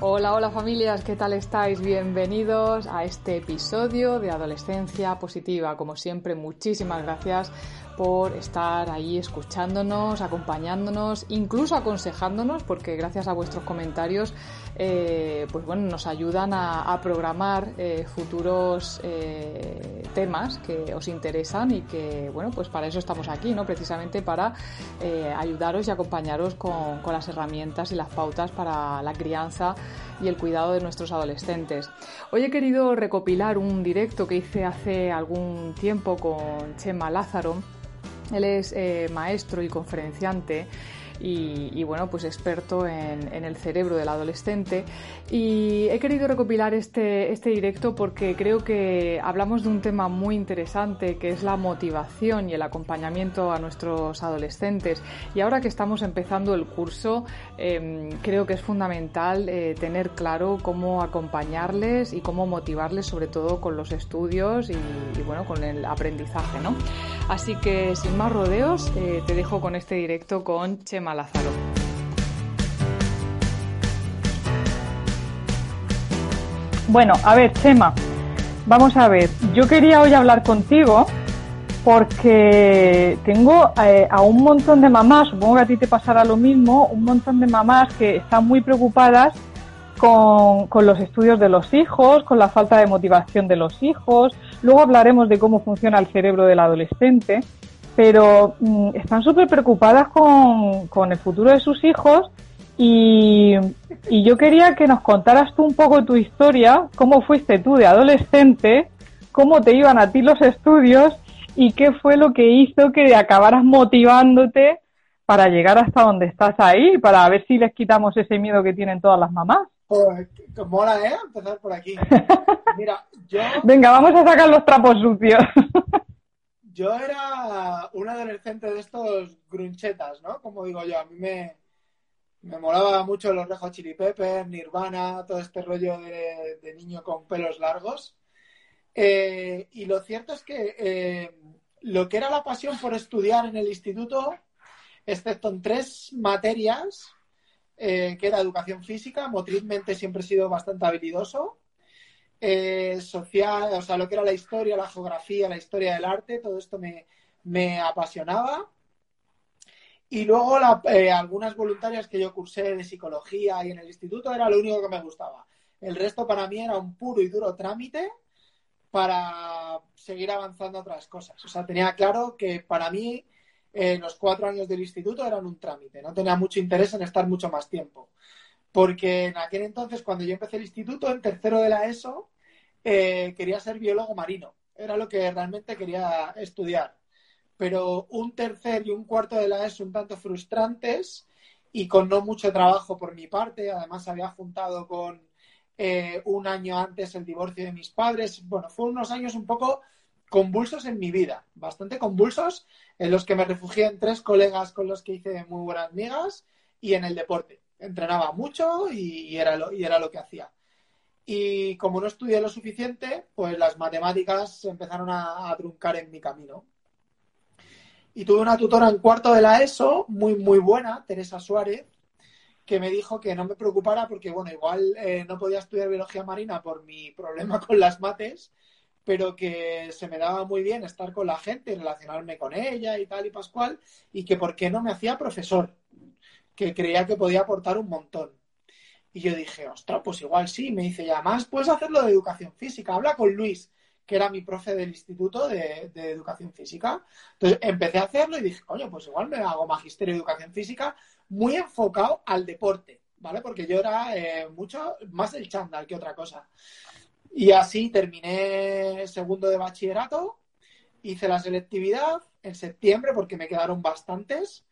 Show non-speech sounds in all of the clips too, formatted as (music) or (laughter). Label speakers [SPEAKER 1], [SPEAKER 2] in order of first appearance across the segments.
[SPEAKER 1] Hola, hola familias, ¿qué tal estáis? Bienvenidos a este episodio de Adolescencia Positiva. Como siempre, muchísimas gracias por estar ahí escuchándonos, acompañándonos, incluso aconsejándonos, porque gracias a vuestros comentarios, eh, pues bueno, nos ayudan a, programar eh, futuros eh, temas que os interesan y que, bueno, pues para eso estamos aquí, ¿no? Precisamente para ayudaros y acompañaros con, con las herramientas y las pautas para la crianza y el cuidado de nuestros adolescentes. Hoy he querido recopilar un directo que hice hace algún tiempo con Chema Lázaro él es eh, maestro y conferenciante y, bueno, pues experto en, el cerebro del adolescente. Y he querido recopilar este, este directo porque creo que hablamos de un tema muy interesante que es la motivación y el acompañamiento a nuestros adolescentes. Y ahora que estamos empezando el curso, em, creo que es fundamental eh, tener claro cómo acompañarles y cómo motivarles, sobre todo con los estudios y, bueno, con el aprendizaje, ¿no? Así que sin más rodeos, eh, te dejo con este directo con Chema Lázaro. Bueno, a ver, Chema, vamos a ver. Yo quería hoy hablar contigo porque tengo eh, a un montón de mamás, supongo que a ti te pasará lo mismo, un montón de mamás que están muy preocupadas con, con, los estudios de los hijos, con la falta de motivación de los hijos. Luego hablaremos de cómo funciona el cerebro del adolescente pero mm, están súper preocupadas con, el futuro de sus hijos y, yo quería que nos contaras tú un poco tu historia, cómo fuiste tú de adolescente, cómo te iban a ti los estudios y qué fue lo que hizo que acabaras motivándote para llegar hasta donde estás ahí, para ver si les quitamos ese miedo que tienen todas las mamás.
[SPEAKER 2] Pues, mola, ¿eh? Empezar por aquí. (laughs) Mira, yo...
[SPEAKER 1] Venga, vamos a sacar los trapos sucios. (laughs)
[SPEAKER 2] Yo era un adolescente de estos grunchetas, ¿no? Como digo yo, a mí me, me molaba mucho los Rejo Chili Peppers, Nirvana, todo este rollo de, niño con pelos largos. Eh, y lo cierto es que eh, lo que era la pasión por estudiar en el instituto, excepto en tres materias, eh, que era educación física, motrizmente siempre he sido bastante habilidoso, eh, social, o sea, lo que era la historia, la geografía, la historia del arte, todo esto me, apasionaba. Y luego eh, algunas voluntarias que yo cursé de psicología y en el instituto era lo único que me gustaba. El resto para mí era un puro y duro trámite para seguir avanzando otras cosas. O sea, tenía claro que para mí eh, los cuatro años del instituto eran un trámite. No tenía mucho interés en estar mucho más tiempo porque en aquel entonces, cuando yo empecé el instituto, en tercero de la ESO, eh, quería ser biólogo marino. Era lo que realmente quería estudiar. Pero un tercer y un cuarto de la ESO un tanto frustrantes y con no mucho trabajo por mi parte. Además, había juntado con eh, un año antes el divorcio de mis padres. Bueno, fueron unos años un poco convulsos en mi vida, bastante convulsos, en los que me refugié en tres colegas con los que hice muy buenas amigas y en el deporte entrenaba mucho y, era lo, y era lo que hacía. Y como no estudié lo suficiente, pues las matemáticas empezaron a, truncar en mi camino. Y tuve una tutora en cuarto de la ESO, muy, muy buena, Teresa Suárez, que me dijo que no me preocupara porque, bueno, igual eh, no podía estudiar biología marina por mi problema (laughs) con las mates, pero que se me daba muy bien estar con la gente, relacionarme con ella y tal y pascual, y que por qué no me hacía profesor que creía que podía aportar un montón. Y yo dije, ostras, pues igual sí. Me dice, ya más puedes hacerlo de educación física. Habla con Luis, que era mi profe del instituto de, educación física. Entonces empecé a hacerlo y dije, coño, pues igual me hago magisterio de educación física muy enfocado al deporte, ¿vale? Porque yo era eh, mucho más el chándal que otra cosa. Y así terminé segundo de bachillerato, hice la selectividad en septiembre porque me quedaron bastantes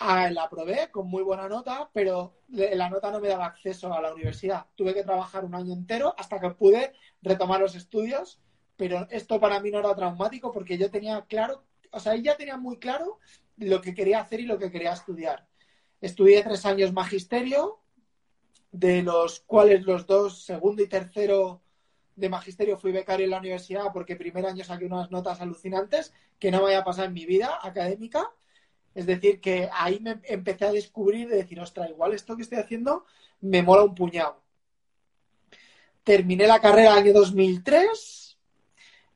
[SPEAKER 2] Ah, la aprobé con muy buena nota, pero la nota no me daba acceso a la universidad. Tuve que trabajar un año entero hasta que pude retomar los estudios, pero esto para mí no era traumático porque yo tenía claro, o sea, ella tenía muy claro lo que quería hacer y lo que quería estudiar. Estudié tres años magisterio, de los cuales los dos, segundo y tercero de magisterio, fui becario en la universidad porque primer año saqué unas notas alucinantes que no me había pasado en mi vida académica. Es decir, que ahí me empecé a descubrir de decir, ostras, igual esto que estoy haciendo me mola un puñado. Terminé la carrera el año 2003,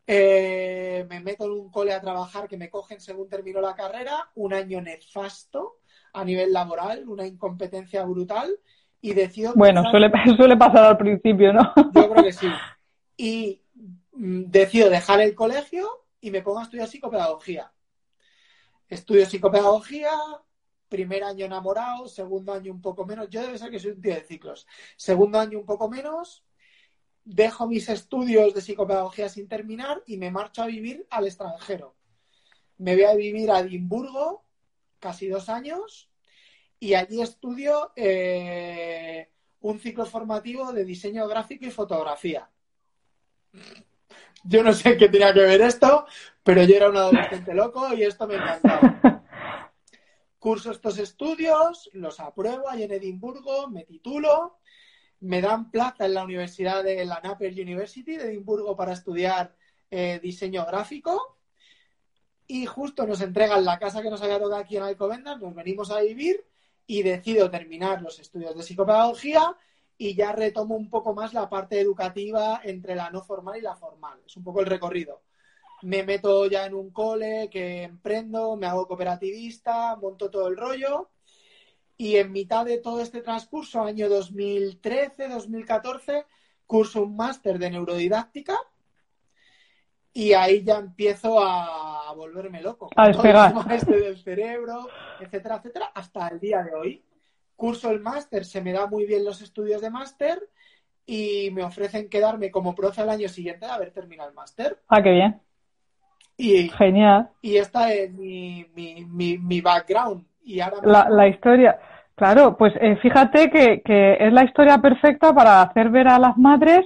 [SPEAKER 2] eh, me meto en un cole a trabajar que me cogen según terminó la carrera, un año nefasto a nivel laboral, una incompetencia brutal y decido...
[SPEAKER 1] Bueno, suele, (laughs) suele pasar al principio, ¿no? (laughs)
[SPEAKER 2] Yo creo que sí. Y mm, decido dejar el colegio y me pongo a estudiar psicopedagogía. Estudio psicopedagogía, primer año enamorado, segundo año un poco menos. Yo debe ser que soy un tío de ciclos. Segundo año un poco menos, dejo mis estudios de psicopedagogía sin terminar y me marcho a vivir al extranjero. Me voy a vivir a Edimburgo, casi dos años, y allí estudio eh, un ciclo formativo de diseño gráfico y fotografía. Yo no sé qué tenía que ver esto, pero yo era un adolescente (laughs) loco y esto me encantaba. Curso estos estudios, los apruebo ahí en Edimburgo, me titulo, me dan plaza en la Universidad de la Napier University de Edimburgo para estudiar eh, diseño gráfico y justo nos entregan la casa que nos había tocado aquí en Alcobendas, nos venimos a vivir y decido terminar los estudios de psicopedagogía y ya retomo un poco más la parte educativa entre la no formal y la formal. Es un poco el recorrido. Me meto ya en un cole que emprendo, me hago cooperativista, monto todo el rollo y en mitad de todo este transcurso, año 2013-2014, curso un máster de neurodidáctica y ahí ya empiezo a volverme loco.
[SPEAKER 1] A despegar.
[SPEAKER 2] Este del cerebro, etcétera, etcétera, hasta el día de hoy curso el máster, se me da muy bien los estudios de máster y me ofrecen quedarme como profe al año siguiente de haber terminado el máster.
[SPEAKER 1] Ah, qué bien.
[SPEAKER 2] Y,
[SPEAKER 1] Genial.
[SPEAKER 2] Y esta es mi, mi, mi, background. Y ahora
[SPEAKER 1] la, la, historia. Claro, pues eh, fíjate que, que es la historia perfecta para hacer ver a las madres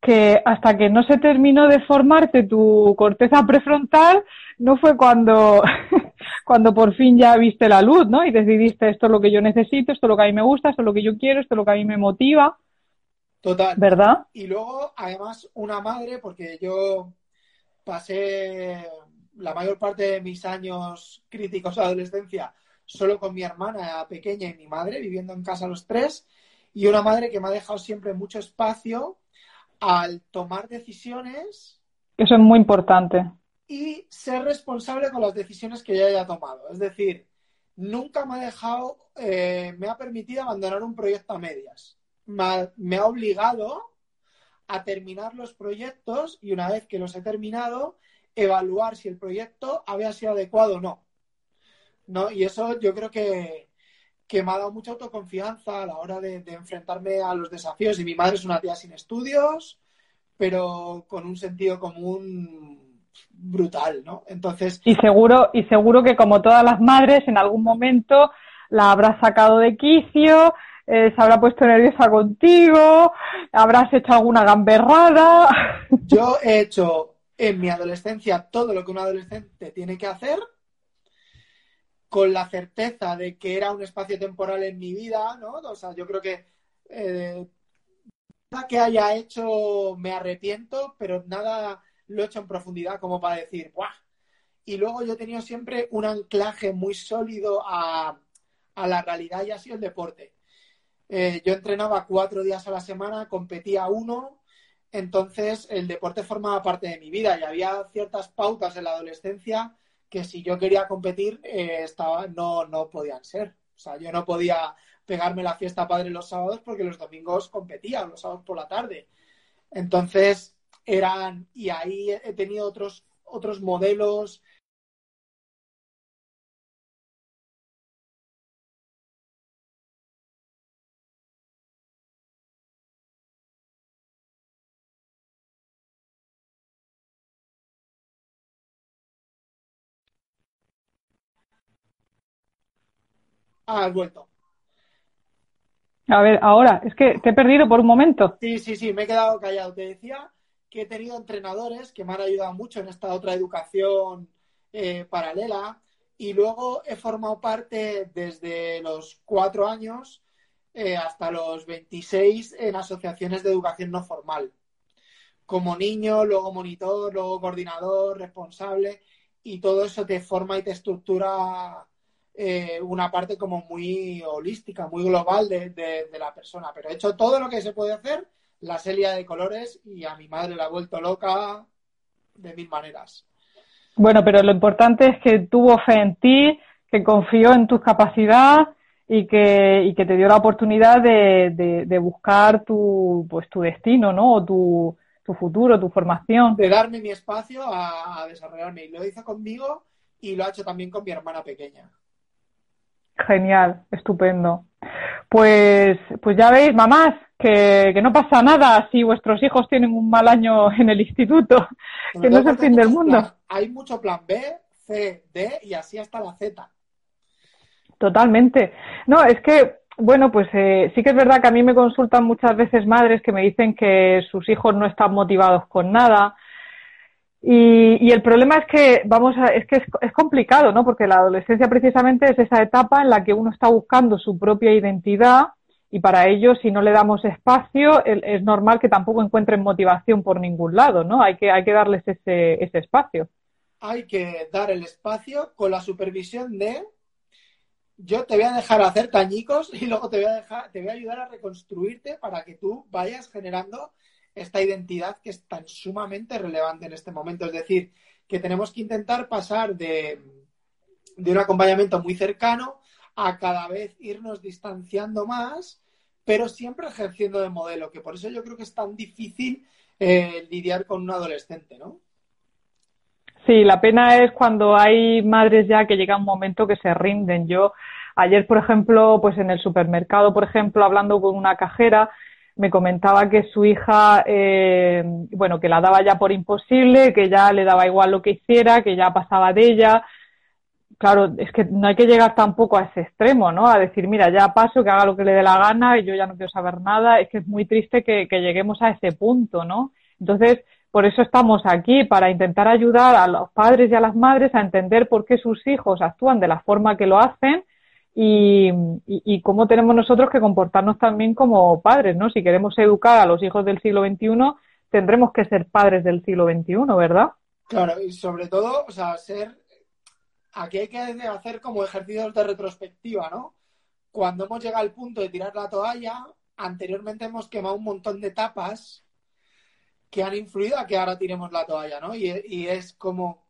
[SPEAKER 1] que hasta que no se terminó de formarte tu corteza prefrontal, no fue cuando, (laughs) cuando por fin ya viste la luz, ¿no? Y decidiste esto es lo que yo necesito, esto es lo que a mí me gusta, esto es lo que yo quiero, esto es lo que a mí me motiva.
[SPEAKER 2] Total.
[SPEAKER 1] ¿Verdad?
[SPEAKER 2] Y luego, además, una madre, porque yo pasé la mayor parte de mis años críticos de adolescencia solo con mi hermana pequeña y mi madre, viviendo en casa los tres, y una madre que me ha dejado siempre mucho espacio al tomar decisiones.
[SPEAKER 1] Eso es muy importante.
[SPEAKER 2] Y ser responsable con las decisiones que yo haya tomado. Es decir, nunca me ha dejado, eh, me ha permitido abandonar un proyecto a medias. Me ha, obligado a terminar los proyectos y una vez que los he terminado, evaluar si el proyecto había sido adecuado o no. ¿No? Y eso yo creo que, que me ha dado mucha autoconfianza a la hora de, enfrentarme a los desafíos. Y mi madre es una tía sin estudios, pero con un sentido común brutal, ¿no? Entonces.
[SPEAKER 1] Y seguro, y seguro que como todas las madres, en algún momento la habrás sacado de quicio, eh, se habrá puesto nerviosa contigo, habrás hecho alguna gamberrada. (laughs)
[SPEAKER 2] Yo he hecho en mi adolescencia todo lo que un adolescente tiene que hacer con la certeza de que era un espacio temporal en mi vida, ¿no? O sea, yo creo que eh, nada que haya hecho me arrepiento, pero nada lo he hecho en profundidad como para decir, ¡buah! Y luego yo he tenido siempre un anclaje muy sólido a, la realidad y ha sido el deporte. Eh, yo entrenaba cuatro días a la semana, competía uno, entonces el deporte formaba parte de mi vida y había ciertas pautas en la adolescencia que si yo quería competir eh, estaba, no, no podían ser. O sea, yo no podía pegarme la fiesta padre los sábados porque los domingos competía, los sábados por la tarde. Entonces, eran, y ahí he tenido otros, otros modelos has vuelto.
[SPEAKER 1] A ver, ahora, es que te he perdido por un momento.
[SPEAKER 2] Sí, sí, sí, me he quedado callado. Te decía que he tenido entrenadores que me han ayudado mucho en esta otra educación eh, paralela y luego he formado parte desde los cuatro años eh, hasta los 26 en asociaciones de educación no formal. Como niño, luego monitor, luego coordinador, responsable y todo eso te forma y te estructura eh, una parte como muy holística, muy global de, la persona. Pero he hecho todo lo que se puede hacer, la serie de colores y a mi madre la ha vuelto loca de mil maneras.
[SPEAKER 1] Bueno, pero lo importante es que tuvo fe en ti, que confió en tus capacidades y que, y que te dio la oportunidad de, de, buscar tu, pues, tu destino, ¿no? O tu, tu futuro, tu formación.
[SPEAKER 2] De darme mi espacio a, a desarrollarme. Y lo hizo conmigo y lo ha hecho también con mi hermana pequeña.
[SPEAKER 1] Genial, estupendo. Pues, pues ya veis, mamás, que, no pasa nada si vuestros hijos tienen un mal año (laughs) en el instituto, que no es el fin del mundo.
[SPEAKER 2] hay mucho plan B, C, D y así hasta la Z.
[SPEAKER 1] Totalmente. No, es que, bueno, pues eh, sí que es verdad que a mí me consultan muchas veces madres que me dicen que sus hijos no están motivados con nada, y, el problema es que, vamos a, es que es, complicado, ¿no? Porque la adolescencia precisamente es esa etapa en la que uno está buscando su propia identidad y para ello, si no le damos espacio, es normal que tampoco encuentren motivación por ningún lado, ¿no? Hay que, hay que darles ese, ese espacio.
[SPEAKER 2] Hay que dar el espacio con la supervisión de yo te voy a dejar hacer tañicos y luego te voy a dejar, te voy a ayudar a reconstruirte para que tú vayas generando esta identidad que es tan sumamente relevante en este momento. Es decir, que tenemos que intentar pasar de, un acompañamiento muy cercano a cada vez irnos distanciando más, pero siempre ejerciendo de modelo, que por eso yo creo que es tan difícil eh, lidiar con un adolescente, ¿no?
[SPEAKER 1] Sí, la pena es cuando hay madres ya que llega un momento que se rinden. Yo ayer, por ejemplo, pues en el supermercado, por ejemplo, hablando con una cajera, me comentaba que su hija, eh, bueno, que la daba ya por imposible, que ya le daba igual lo que hiciera, que ya pasaba de ella. Claro, es que no hay que llegar tampoco a ese extremo, ¿no? A decir, mira, ya paso, que haga lo que le dé la gana y yo ya no quiero saber nada. Es que es muy triste que, que lleguemos a ese punto, ¿no? Entonces, por eso estamos aquí, para intentar ayudar a los padres y a las madres a entender por qué sus hijos actúan de la forma que lo hacen y, cómo tenemos nosotros que comportarnos también como padres, ¿no? Si queremos educar a los hijos del siglo XXI, tendremos que ser padres del siglo XXI, ¿verdad?
[SPEAKER 2] Claro, y sobre todo, o sea, ser, aquí hay que hacer como ejercicios de retrospectiva, ¿no? Cuando hemos llegado al punto de tirar la toalla, anteriormente hemos quemado un montón de etapas que han influido a que ahora tiremos la toalla, ¿no? Y, y es como,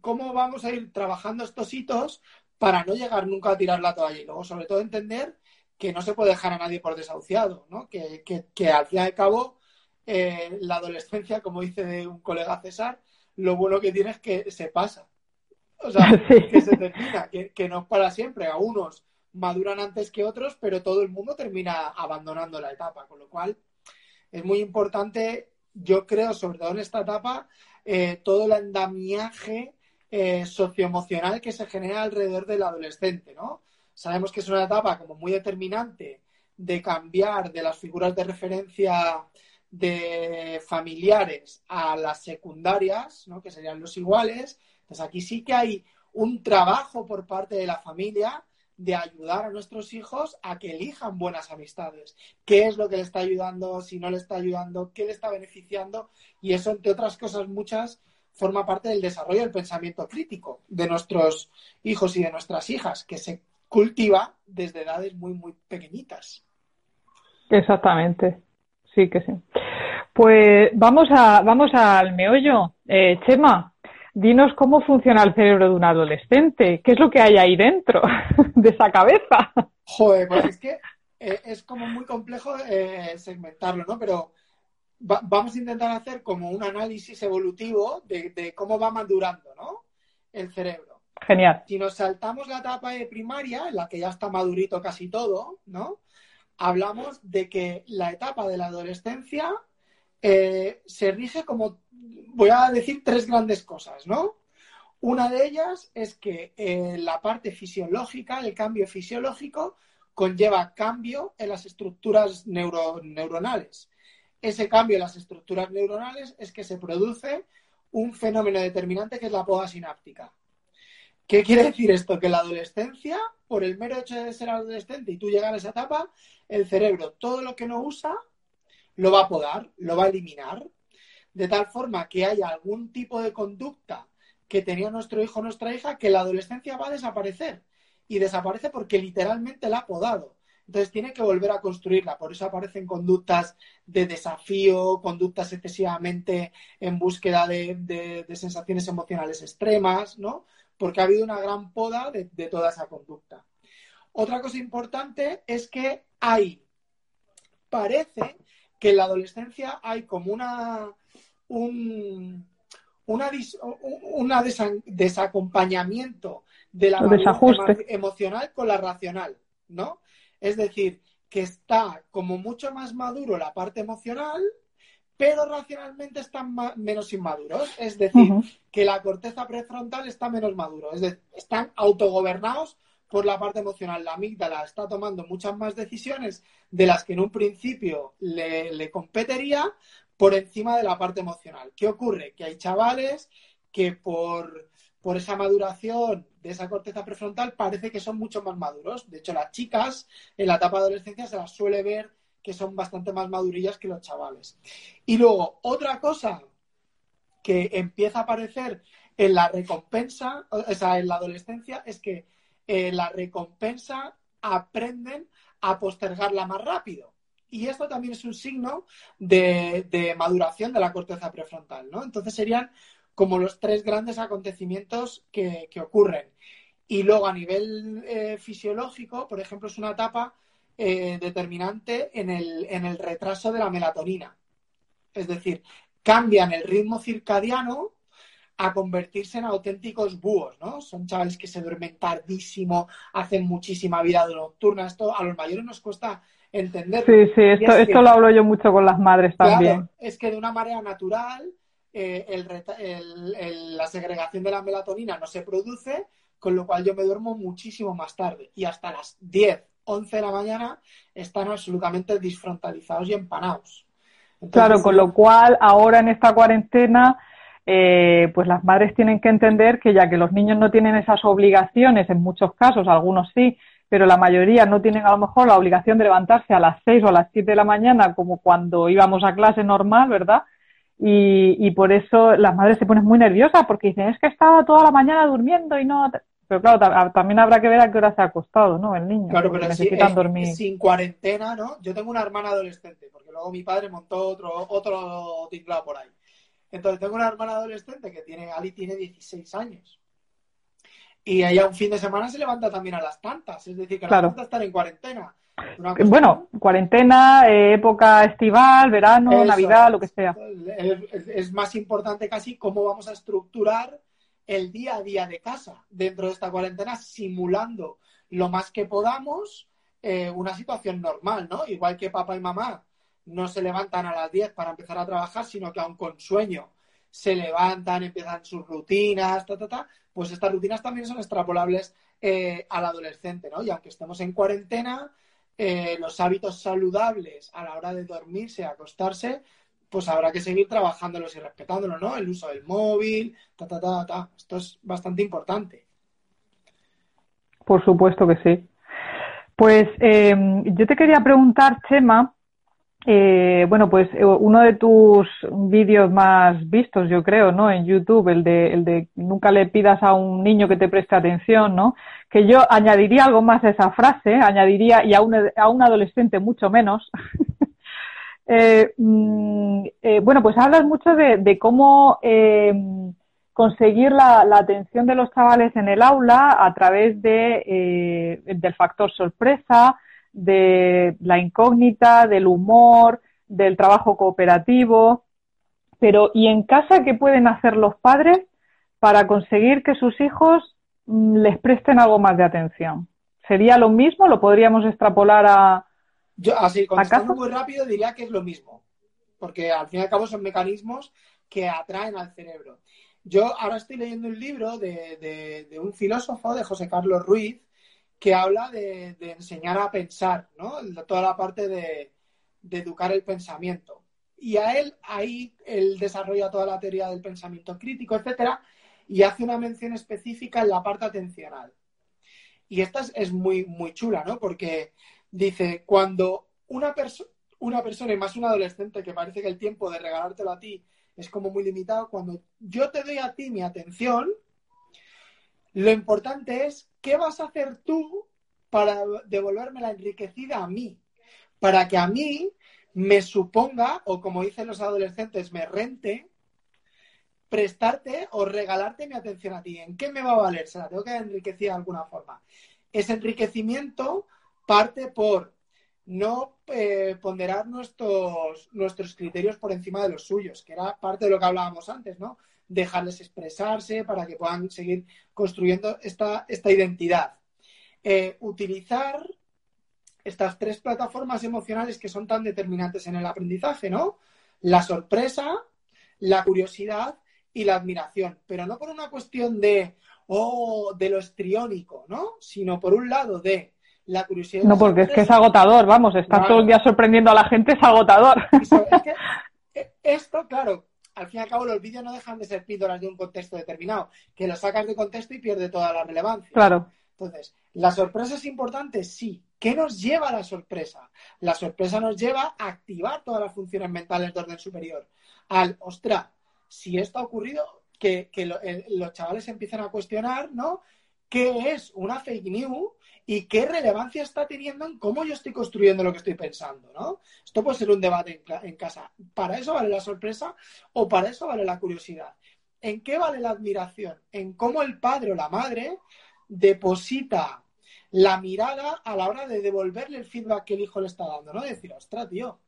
[SPEAKER 2] ¿cómo vamos a ir trabajando estos hitos para no llegar nunca a tirar la toalla y luego sobre todo entender que no se puede dejar a nadie por desahuciado, ¿no? Que, al fin y al cabo eh, la adolescencia, como dice un colega César, lo bueno que tiene es que se pasa. O sea, (laughs) que se termina, que, que no es para siempre. A unos maduran antes que otros, pero todo el mundo termina abandonando la etapa. Con lo cual, es muy importante, yo creo, sobre todo en esta etapa, eh, todo el andamiaje eh, socioemocional que se genera alrededor del adolescente, ¿no? Sabemos que es una etapa como muy determinante de cambiar de las figuras de referencia de familiares a las secundarias, ¿no? que serían los iguales. Entonces aquí sí que hay un trabajo por parte de la familia de ayudar a nuestros hijos a que elijan buenas amistades. ¿Qué es lo que le está ayudando? Si no le está ayudando, ¿qué le está beneficiando? Y eso, entre otras cosas muchas, forma parte del desarrollo del pensamiento crítico de nuestros hijos y de nuestras hijas, que se cultiva desde edades muy, muy pequeñitas.
[SPEAKER 1] Exactamente, sí que sí. Pues vamos, a, vamos al meollo. Eh, Chema, dinos cómo funciona el cerebro de un adolescente. ¿Qué es lo que hay ahí dentro (laughs) de esa cabeza?
[SPEAKER 2] Joder, pues es que eh, es como muy complejo eh, segmentarlo, ¿no? Pero vamos a intentar hacer como un análisis evolutivo de, cómo va madurando, ¿no? El cerebro.
[SPEAKER 1] Genial.
[SPEAKER 2] Si nos saltamos la etapa de primaria, en la que ya está madurito casi todo, ¿no? Hablamos de que la etapa de la adolescencia eh, se rige como, voy a decir tres grandes cosas, ¿no? Una de ellas es que eh, la parte fisiológica, el cambio fisiológico, conlleva cambio en las estructuras neuronales. Ese cambio en las estructuras neuronales es que se produce un fenómeno determinante que es la poda sináptica. ¿Qué quiere decir esto? Que la adolescencia, por el mero hecho de ser adolescente y tú llegar a esa etapa, el cerebro, todo lo que no usa, lo va a podar, lo va a eliminar, de tal forma que haya algún tipo de conducta que tenía nuestro hijo o nuestra hija que la adolescencia va a desaparecer. Y desaparece porque literalmente la ha podado. Entonces tiene que volver a construirla. Por eso aparecen conductas de desafío, conductas excesivamente en búsqueda de, sensaciones emocionales extremas, ¿no? Porque ha habido una gran poda de, de toda esa conducta. Otra cosa importante es que hay, parece que en la adolescencia hay como una, un, una, desacompañamiento de la emocional con la racional, ¿no? Es decir, que está como mucho más maduro la parte emocional, pero racionalmente están menos inmaduros. Es decir, que la corteza prefrontal está menos maduro. Es decir, están autogobernados por la parte emocional. La amígdala está tomando muchas más decisiones de las que en un principio le, le competiría, por encima de la parte emocional. ¿Qué ocurre? Que hay chavales que por, esa maduración de esa corteza prefrontal parece que son mucho más maduros. De hecho, las chicas en la etapa de adolescencia se las suele ver que son bastante más madurillas que los chavales. Y luego, otra cosa que empieza a aparecer en la recompensa, o sea, en la adolescencia, es que en la recompensa aprenden a postergarla más rápido. Y esto también es un signo de, maduración de la corteza prefrontal, ¿no? Entonces serían como los tres grandes acontecimientos que, ocurren. Y luego a nivel eh, fisiológico, por ejemplo, es una etapa eh, determinante en el, en el retraso de la melatonina. Es decir, cambian el ritmo circadiano a convertirse en auténticos búhos, ¿no? Son chavales que se duermen tardísimo, hacen muchísima vida nocturna. Esto a los mayores nos cuesta entender.
[SPEAKER 1] Sí, sí, esto, esto lo hablo yo mucho con las madres también.
[SPEAKER 2] es que de una manera natural eh, la segregación de la melatonina no se produce, con lo cual yo me duermo muchísimo más tarde. Y hasta las 10, 11 de la mañana están absolutamente disfrontalizados y empanados.
[SPEAKER 1] claro, con lo cual ahora en esta cuarentena... Eh, pues las madres tienen que entender que ya que los niños no tienen esas obligaciones, en muchos casos, algunos sí, pero la mayoría no tienen a lo mejor la obligación de levantarse a las seis o a las siete de la mañana como cuando íbamos a clase normal, ¿verdad? Y, y por eso las madres se ponen muy nerviosas porque dicen, es que estaba toda la mañana durmiendo y no... Pero claro, también habrá que ver a qué hora se ha acostado, ¿no? El niño.
[SPEAKER 2] Claro, pero necesitan dormir. sin cuarentena, ¿no? Yo tengo una hermana adolescente, porque luego mi padre montó otro, otro tinglado por ahí. Entonces tengo una hermana adolescente que tiene, Ali tiene 16 años. Y ella un fin de semana se levanta también a las tantas, es decir, que claro. las estar en cuarentena.
[SPEAKER 1] Bueno, cuarentena, eh, época estival, verano, Navidad, lo que sea.
[SPEAKER 2] Es, más importante casi cómo vamos a estructurar el día a día de casa dentro de esta cuarentena, simulando lo más que podamos eh, una situación normal, ¿no? Igual que papá y mamá no se levantan a las 10 para empezar a trabajar, sino que aún con sueño se levantan, empiezan sus rutinas, ta, ta, ta, pues estas rutinas también son extrapolables eh, al adolescente, ¿no? Y aunque estemos en cuarentena, eh, los hábitos saludables a la hora de dormirse, acostarse, pues habrá que seguir trabajándolos y respetándolos, ¿no? El uso del móvil, ta, ta, ta, ta. Esto es bastante importante.
[SPEAKER 1] Por supuesto que sí. Pues eh, yo te quería preguntar, Chema, eh, bueno, pues eh, uno de tus vídeos más vistos, yo creo, ¿no? En YouTube, el de, el de nunca le pidas a un niño que te preste atención, ¿no? Que yo añadiría algo más a esa frase, añadiría, y a un, a un adolescente mucho menos. (laughs) eh, mm, eh, bueno, pues hablas mucho de, de cómo conseguir la, la, atención de los chavales en el aula a través de, del factor sorpresa, de la incógnita, del humor, del trabajo cooperativo. Pero, ¿y en casa qué pueden hacer los padres para conseguir que sus hijos mm, les presten algo más de atención? ¿Sería lo mismo? ¿Lo podríamos extrapolar a.?
[SPEAKER 2] Yo, así, contestando muy rápido, diría que es lo mismo. Porque al fin y al cabo son mecanismos que atraen al cerebro. yo ahora estoy leyendo un libro de, un filósofo, de José Carlos Ruiz, que habla de, enseñar a pensar, ¿no? Toda la parte de, educar el pensamiento. Y a él, ahí, él desarrolla toda la teoría del pensamiento crítico, etcétera, y hace una mención específica en la parte atencional. Y esta es, muy, muy chula, ¿no? Porque dice, cuando una, una persona, y más un adolescente, que parece que el tiempo de regalártelo a ti es como muy limitado, cuando yo te doy a ti mi atención, lo importante es qué vas a hacer tú para devolverme la enriquecida a mí, para que a mí me suponga, o como dicen los adolescentes, me rente, prestarte o regalarte mi atención a ti. ¿En qué me va a valer? Se la tengo que enriquecer de alguna forma. Ese enriquecimiento parte por no eh, ponderar nuestros, nuestros criterios por encima de los suyos, que era parte de lo que hablábamos antes, ¿no? Dejarles expresarse para que puedan seguir construyendo esta, esta identidad. Eh, utilizar estas tres plataformas emocionales que son tan determinantes en el aprendizaje, ¿no? La sorpresa, la curiosidad y la admiración, pero no por una cuestión de, oh, de lo estriónico, ¿no? Sino por un lado de la curiosidad.
[SPEAKER 1] No, porque es que es agotador, vamos, estar todo el día sorprendiendo a la gente es agotador.
[SPEAKER 2] Eh, (laughs) esto, claro, al fin y al cabo los vídeos no dejan de ser píldoras de un contexto determinado, que lo sacas de contexto y pierde toda la relevancia.
[SPEAKER 1] Claro.
[SPEAKER 2] Entonces, ¿la sorpresa es importante? Sí. ¿Qué nos lleva a la sorpresa? La sorpresa nos lleva a activar todas las funciones mentales de orden superior. Al, ostras, si esto ha ocurrido, que, eh, los chavales empiezan a cuestionar, ¿no? ¿Qué es una fake news y qué relevancia está teniendo en cómo yo estoy construyendo lo que estoy pensando, ¿no? Esto puede ser un debate en, casa. ¿Para eso vale la sorpresa o para eso vale la curiosidad? ¿En qué vale la admiración? En cómo el padre o la madre deposita la mirada a la hora de devolverle el feedback que el hijo le está dando, ¿no? decir, ostras, tío,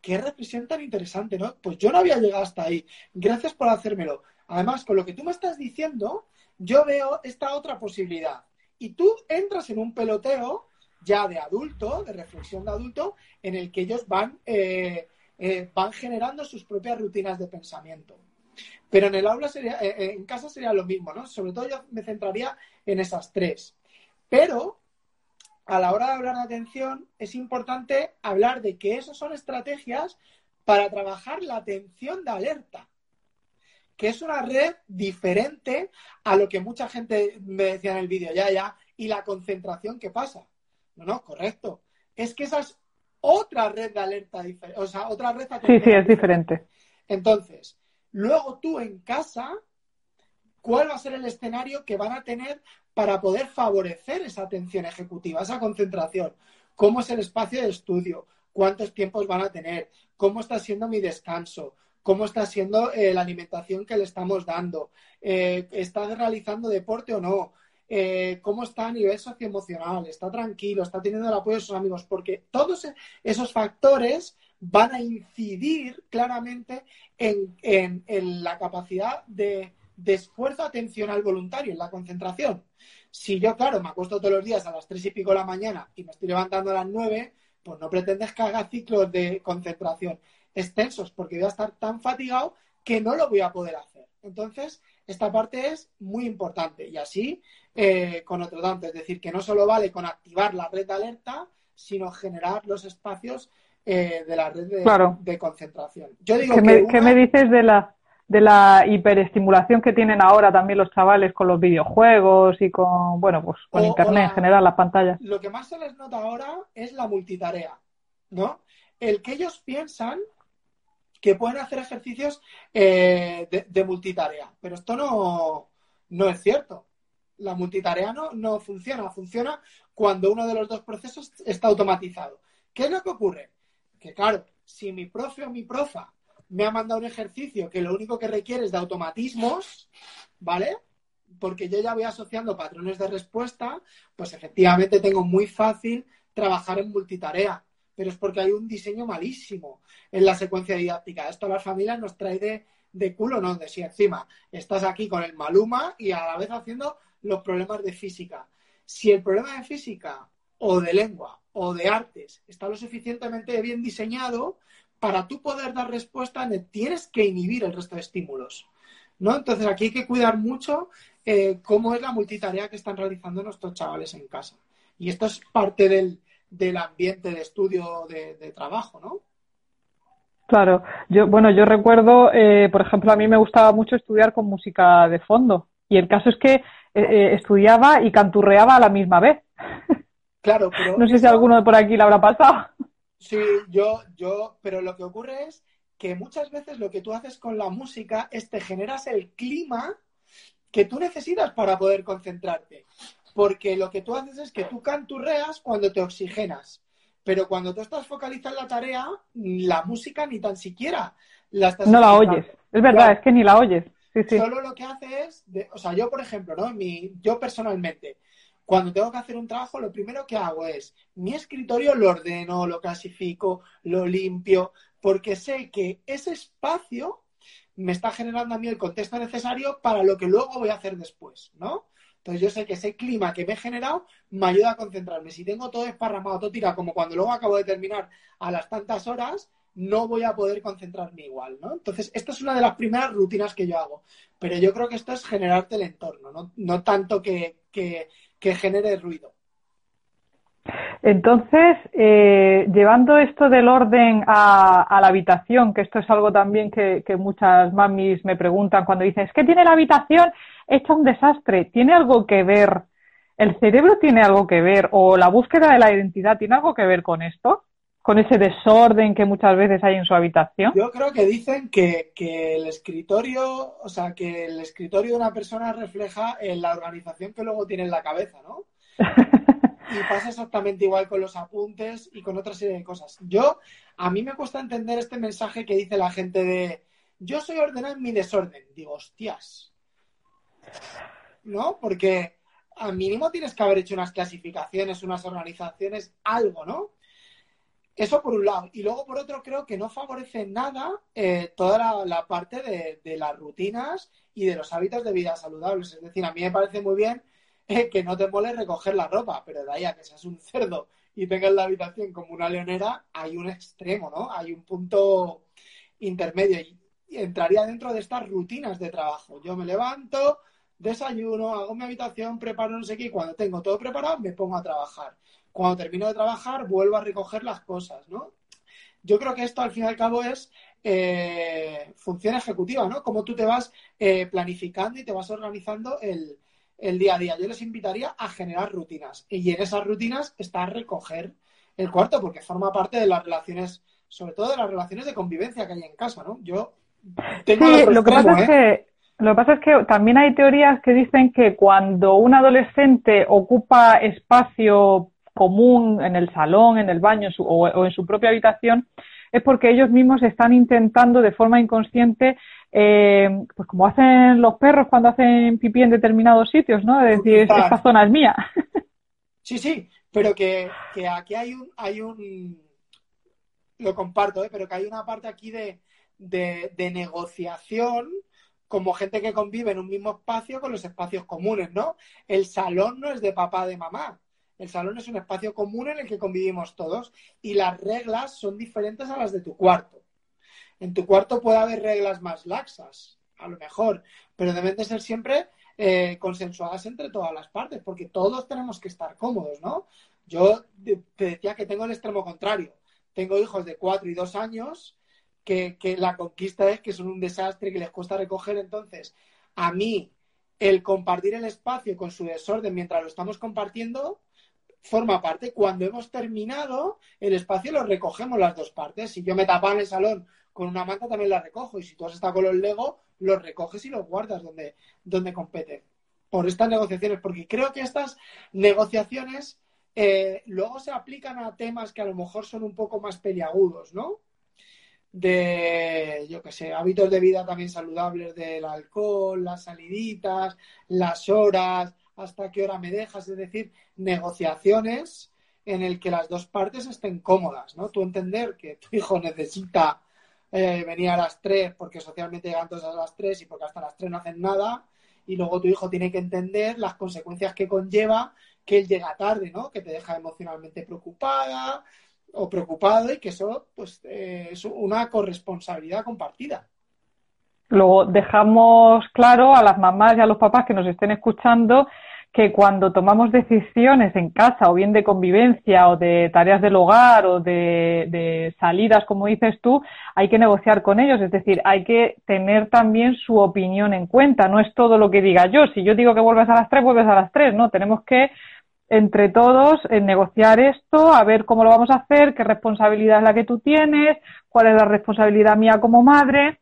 [SPEAKER 2] qué reflexión tan interesante, ¿no? Pues yo no había llegado hasta ahí. Gracias por hacérmelo. Además, con lo que tú me estás diciendo, yo veo esta otra posibilidad. Y tú entras en un peloteo ya de adulto, de reflexión de adulto, en el que ellos van, eh, eh, van generando sus propias rutinas de pensamiento. Pero en el aula sería, eh, en casa sería lo mismo, ¿no? Sobre todo yo me centraría en esas tres. Pero a la hora de hablar de atención es importante hablar de que esas son estrategias para trabajar la atención de alerta que es una red diferente a lo que mucha gente me decía en el vídeo, ya, ya, y la concentración que pasa. No, no, correcto. Es que esa es otra red de alerta diferente, o sea, otra red
[SPEAKER 1] Sí, sí, es diferente.
[SPEAKER 2] Entonces, luego tú en casa, ¿cuál va a ser el escenario que van a tener para poder favorecer esa atención ejecutiva, esa concentración? ¿Cómo es el espacio de estudio? ¿Cuántos tiempos van a tener? ¿Cómo está siendo mi descanso? Cómo está siendo eh, la alimentación que le estamos dando, eh, está realizando deporte o no, eh, cómo está a nivel socioemocional, está tranquilo, está teniendo el apoyo de sus amigos, porque todos esos factores van a incidir claramente en, la capacidad de, de, esfuerzo atencional voluntario, en la concentración. Si yo, claro, me acuesto todos los días a las tres y pico de la mañana y me estoy levantando a las nueve, pues no pretendes que haga ciclos de concentración extensos porque voy a estar tan fatigado que no lo voy a poder hacer. Entonces, esta parte es muy importante y así eh, con otro tanto. Es decir, que no solo vale con activar la red de alerta, sino generar los espacios eh, de la red de, concentración.
[SPEAKER 1] Yo digo ¿Qué, me, ¿Qué me dices de la, de la hiperestimulación que tienen ahora también los chavales con los videojuegos y con, bueno, pues con Internet en general, las pantallas?
[SPEAKER 2] Lo que más se les nota ahora es la multitarea, ¿no? El que ellos piensan que pueden hacer ejercicios eh, de, multitarea. Pero esto no, no es cierto. La multitarea no, no funciona. Funciona cuando uno de los dos procesos está automatizado. ¿Qué es lo que ocurre? Que claro, si mi profe o mi profa me ha mandado un ejercicio que lo único que requiere es de automatismos, ¿vale? Porque yo ya voy asociando patrones de respuesta, pues efectivamente tengo muy fácil trabajar en multitarea pero es porque hay un diseño malísimo en la secuencia didáctica. Esto a las familias nos trae de, de culo, ¿no? De si encima estás aquí con el maluma y a la vez haciendo los problemas de física. Si el problema de física o de lengua o de artes está lo suficientemente bien diseñado, para tú poder dar respuesta tienes que inhibir el resto de estímulos. ¿no? Entonces aquí hay que cuidar mucho eh, cómo es la multitarea que están realizando nuestros chavales en casa. Y esto es parte del, del ambiente de estudio de, trabajo, ¿no?
[SPEAKER 1] Claro, yo bueno, yo recuerdo, eh, por ejemplo, a mí me gustaba mucho estudiar con música de fondo y el caso es que eh, eh, estudiaba y canturreaba a la misma vez. (laughs)
[SPEAKER 2] Claro, pero
[SPEAKER 1] no sé si alguno de por aquí le habrá pasado.
[SPEAKER 2] Sí, yo, yo, pero lo que ocurre es que muchas veces lo que tú haces con la música es te generas el clima que tú necesitas para poder concentrarte porque lo que tú haces es que tú canturreas cuando te oxigenas, pero cuando tú estás focalizando en la tarea, la música ni tan siquiera la estás
[SPEAKER 1] No la oyes, es verdad, es que ni la oyes.
[SPEAKER 2] Solo lo que hace es, o sea, yo por ejemplo, ¿no? Mi, yo personalmente, cuando tengo que hacer un trabajo, lo primero que hago es mi escritorio lo ordeno, lo clasifico, lo limpio, porque sé que ese espacio me está generando a mí el contexto necesario para lo que luego voy a hacer después, ¿no? Entonces yo sé que ese clima que me he generado me ayuda a concentrarme. Si tengo todo esparramado, todo tirado, como cuando luego acabo de terminar a las tantas horas, no voy a poder concentrarme igual, ¿no? Entonces, esta es una de las primeras rutinas que yo hago. Pero yo creo que esto es generarte el entorno, no, tanto que, genere ruido.
[SPEAKER 1] Entonces, eh, llevando esto del orden a, la habitación, que esto es algo también que, que muchas mamis me preguntan cuando dicen, es que tiene la habitación hecho un desastre, ¿tiene algo que ver? ¿El cerebro tiene algo que ver? ¿O la búsqueda de la identidad tiene algo que ver con esto? ¿Con ese desorden que muchas veces hay en su habitación?
[SPEAKER 2] Yo creo que dicen que, el escritorio, o sea, que el escritorio de una persona refleja en la organización que luego tiene en la cabeza, ¿no? (laughs) y pasa exactamente igual con los apuntes y con otra serie de cosas. Yo, a mí me cuesta entender este mensaje que dice la gente de yo soy ordenado en mi desorden. Digo, hostias, ¿no? Porque al mínimo tienes que haber hecho unas clasificaciones, unas organizaciones, algo, ¿no? Eso por un lado. Y luego por otro creo que no favorece nada eh, toda la, parte de, las rutinas y de los hábitos de vida saludables. Es decir, a mí me parece muy bien eh, que no te mole recoger la ropa, pero de ahí a que seas un (laughs) cerdo y tengas la habitación como una leonera, hay un extremo, ¿no? Hay un punto intermedio. Y entraría dentro de estas rutinas de trabajo. Yo me levanto, desayuno, hago mi habitación, preparo no sé qué, y cuando tengo todo preparado me pongo a trabajar. Cuando termino de trabajar vuelvo a recoger las cosas, ¿no? Yo creo que esto al fin y al cabo es eh, función ejecutiva, ¿no? Como tú te vas eh, planificando y te vas organizando el, el, día a día. Yo les invitaría a generar rutinas y en esas rutinas está recoger el cuarto porque forma parte de las relaciones, sobre todo de las relaciones de convivencia que hay en casa, ¿no? Yo tengo
[SPEAKER 1] sí, lo que pasa es ¿eh? que lo que pasa es que también hay teorías que dicen que cuando un adolescente ocupa espacio común en el salón, en el baño o, en su propia habitación, es porque ellos mismos están intentando de forma inconsciente, eh, pues como hacen los perros cuando hacen pipí en determinados sitios, ¿no? Es decir, esta zona es mía. (laughs)
[SPEAKER 2] Sí, sí, pero que, aquí hay un, hay un, lo comparto, ¿eh? pero que hay una parte aquí de, de negociación como gente que convive en un mismo espacio con los espacios comunes, ¿no? El salón no es de papá, de mamá. El salón es un espacio común en el que convivimos todos y las reglas son diferentes a las de tu cuarto. En tu cuarto puede haber reglas más laxas, a lo mejor, pero deben de ser siempre eh, consensuadas entre todas las partes, porque todos tenemos que estar cómodos, ¿no? Yo te decía que tengo el extremo contrario. Tengo hijos de cuatro y dos años que, la conquista es que son un desastre, que les cuesta recoger. Entonces, a mí, el compartir el espacio con su desorden mientras lo estamos compartiendo forma parte. Cuando hemos terminado, el espacio lo recogemos las dos partes. Si yo me tapaba en el salón con una manta, también la recojo. Y si tú has estado con los Lego, los recoges y los guardas donde, donde compete. Por estas negociaciones, porque creo que estas negociaciones eh, luego se aplican a temas que a lo mejor son un poco más peliagudos, ¿no? De, yo qué sé, hábitos de vida también saludables del alcohol, las saliditas, las horas, hasta qué hora me dejas, es decir, negociaciones en el que las dos partes estén cómodas, ¿no? Tú entender que tu hijo necesita eh, venir a las tres porque socialmente llegan todos a las tres y porque hasta las tres no hacen nada, y luego tu hijo tiene que entender las consecuencias que conlleva que él llega tarde, ¿no? Que te deja emocionalmente preocupada, o preocupado y que eso pues, eh, es una corresponsabilidad compartida.
[SPEAKER 1] Luego dejamos claro a las mamás y a los papás que nos estén escuchando que cuando tomamos decisiones en casa, o bien de convivencia, o de tareas del hogar, o de, salidas, como dices tú, hay que negociar con ellos. Es decir, hay que tener también su opinión en cuenta. No es todo lo que diga yo. Si yo digo que vuelves a las tres, vuelves a las tres. No, tenemos que entre todos negociar esto, a ver cómo lo vamos a hacer, qué responsabilidad es la que tú tienes, cuál es la responsabilidad mía como madre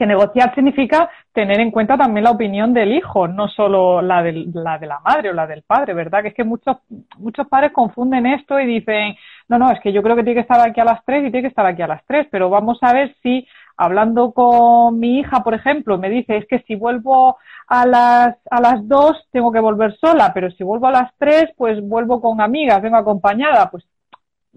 [SPEAKER 1] que negociar significa tener en cuenta también la opinión del hijo, no solo la, la de la madre o la del padre, ¿verdad? Que es que muchos, muchos padres confunden esto y dicen, no, no, es que yo creo que tiene que estar aquí a las tres y tiene que estar aquí a las tres, pero vamos a ver si hablando con mi hija, por ejemplo, me dice, es que si vuelvo a las, a las dos tengo que volver sola, pero si vuelvo a las tres, pues vuelvo con amigas, vengo acompañada, pues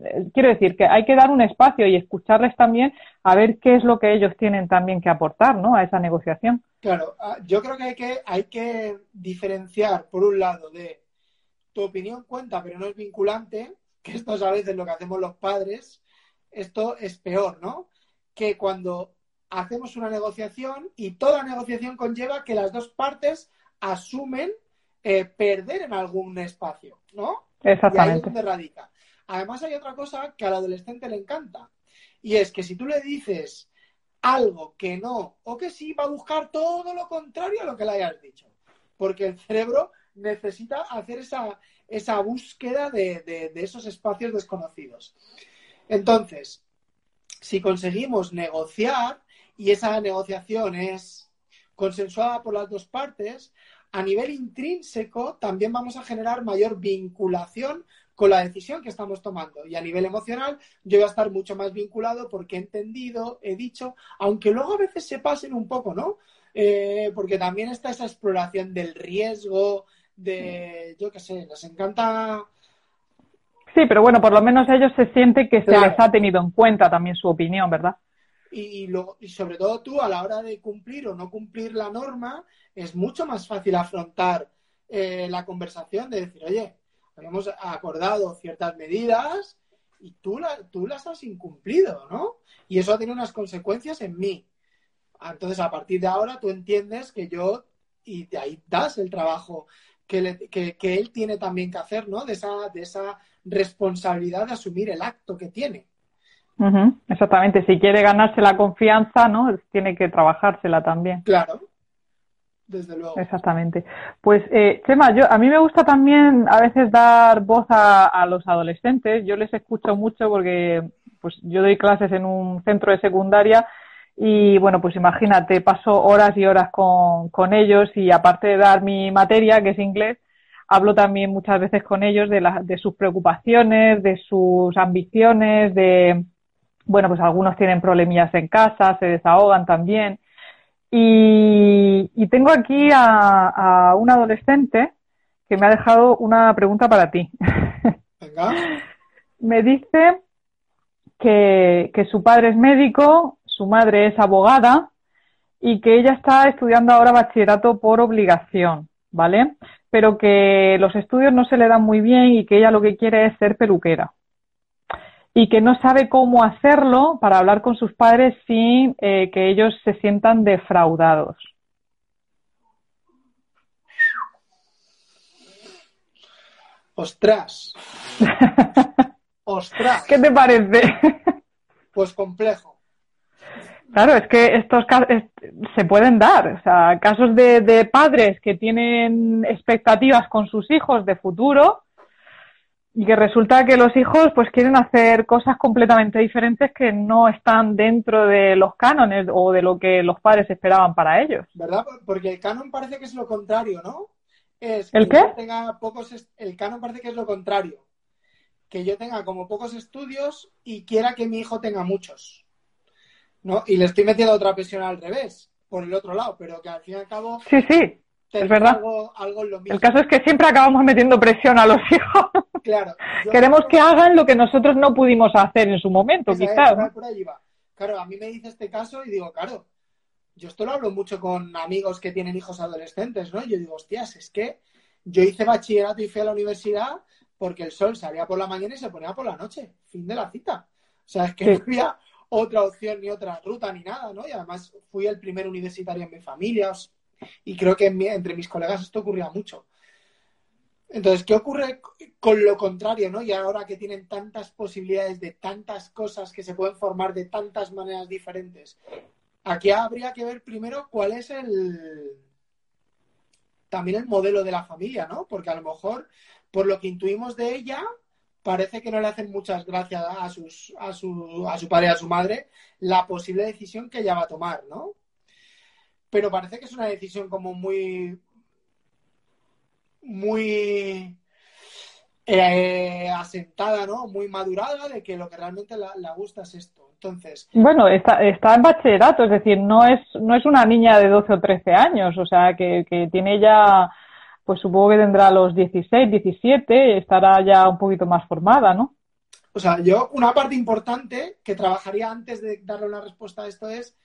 [SPEAKER 1] eh, quiero decir que hay que dar un espacio y escucharles también a ver qué es lo que ellos tienen también que aportar ¿no? a esa negociación.
[SPEAKER 2] Claro, ah, yo creo que hay que, hay que diferenciar, por un lado, de tu opinión cuenta, pero no es vinculante, que esto es a veces lo que hacemos los padres, esto es peor, ¿no? Que cuando hacemos una negociación y toda negociación conlleva que las dos partes asumen eh, perder en algún espacio, ¿no?
[SPEAKER 1] Exactamente. Y ahí es
[SPEAKER 2] donde radica. Además hay otra cosa que al adolescente le encanta. Y es que si tú le dices algo que no o que sí, va a buscar todo lo contrario a lo que le hayas dicho. Porque el cerebro necesita hacer esa, esa búsqueda de, de, de esos espacios desconocidos. Entonces, si conseguimos negociar y esa negociación es consensuada por las dos partes, a nivel intrínseco también vamos a generar mayor vinculación con la decisión que estamos tomando. Y a nivel emocional, yo voy a estar mucho más vinculado porque he entendido, he dicho, aunque luego a veces se pasen un poco, ¿no? Eh, porque también está esa exploración del riesgo, de, yo qué sé, nos encanta.
[SPEAKER 1] Sí, pero bueno, por lo menos ellos se sienten que se les ha tenido en cuenta también su opinión, ¿verdad?
[SPEAKER 2] Y, y sobre todo tú, a la hora de cumplir o no cumplir la norma, es mucho más fácil afrontar eh, la conversación de decir, oye, habíamos acordado ciertas medidas y tú, tú las has incumplido, ¿no? Y eso tiene unas consecuencias en mí. Entonces, a partir de ahora, tú entiendes que yo, y de ahí das el trabajo que, que, él tiene también que hacer, ¿no? De esa, de esa responsabilidad de asumir el acto que tiene.
[SPEAKER 1] Exactamente, si quiere ganarse la confianza, ¿no? Tiene que trabajársela también.
[SPEAKER 2] Claro, desde luego.
[SPEAKER 1] Exactamente. Pues, eh, Chema, yo, a mí me gusta también a veces dar voz a, los adolescentes. Yo les escucho mucho porque pues yo doy clases en un centro de secundaria y bueno, pues imagínate, paso horas y horas con, con ellos y aparte de dar mi materia, que es inglés, hablo también muchas veces con ellos de, la, de sus preocupaciones, de sus ambiciones, de, bueno, pues algunos tienen problemillas en casa, se desahogan también. Y, tengo aquí a, un adolescente que me ha dejado una pregunta para ti. (laughs) me dice que, que su padre es médico, su madre es abogada y que ella está estudiando ahora bachillerato por obligación, ¿vale? Pero que los estudios no se le dan muy bien y que ella lo que quiere es ser peluquera y que no sabe cómo hacerlo para hablar con sus padres sin eh, que ellos se sientan defraudados.
[SPEAKER 2] Ostras. (laughs) Ostras.
[SPEAKER 1] ¿Qué te parece?
[SPEAKER 2] Pues complejo.
[SPEAKER 1] Claro, es que estos casos se pueden dar. O sea, casos de, de padres que tienen expectativas con sus hijos de futuro y que resulta que los hijos pues quieren hacer cosas completamente diferentes que no están dentro de los cánones o de lo que los padres esperaban para ellos.
[SPEAKER 2] ¿Verdad? Porque el canon parece que es lo contrario, ¿no? Es
[SPEAKER 1] ¿El qué?
[SPEAKER 2] tenga pocos el canon parece que es lo contrario. Que yo tenga como pocos estudios y quiera que mi hijo tenga muchos. ¿No? Y le estoy metiendo otra presión al revés, por el otro lado, pero que al fin y al cabo
[SPEAKER 1] Sí, sí. Es verdad. El caso es que siempre acabamos metiendo presión a los (laughs) hijos.
[SPEAKER 2] Claro.
[SPEAKER 1] Queremos que hagan lo que nosotros no pudimos hacer en su momento, quizás.
[SPEAKER 2] Claro, a mí me dice este caso y digo, claro, yo esto lo hablo mucho con amigos que tienen hijos adolescentes, ¿no? Yo digo, hostias, es que yo hice bachillerato y fui a la universidad porque el sol salía por la mañana y se ponía por la noche. Fin de la cita. O sea, es que no (laughs) había otra opción ni otra ruta ni nada, ¿no? Y además fui el primer universitario en mi familia y creo que entre mis colegas esto ocurría mucho. Entonces, ¿qué ocurre con lo contrario, no? Y ahora que tienen tantas posibilidades de tantas cosas que se pueden formar de tantas maneras diferentes, aquí habría que ver primero cuál es el también el modelo de la familia, ¿no? Porque a lo mejor, por lo que intuimos de ella, parece que no le hacen muchas gracias a, sus, a, su, a su padre y a su madre la posible decisión que ella va a tomar, ¿no? Pero parece que es una decisión como muy, muy eh, asentada, ¿no? Muy madurada de que lo que realmente le gusta es esto. Entonces.
[SPEAKER 1] Bueno, está, está en bachillerato, es decir, no es, no es una niña de 12 o 13 años, o sea, que, que tiene ya pues supongo que tendrá los 16, 17, estará ya un poquito más formada, ¿no?
[SPEAKER 2] O sea, yo una parte importante que trabajaría antes de darle una respuesta a esto es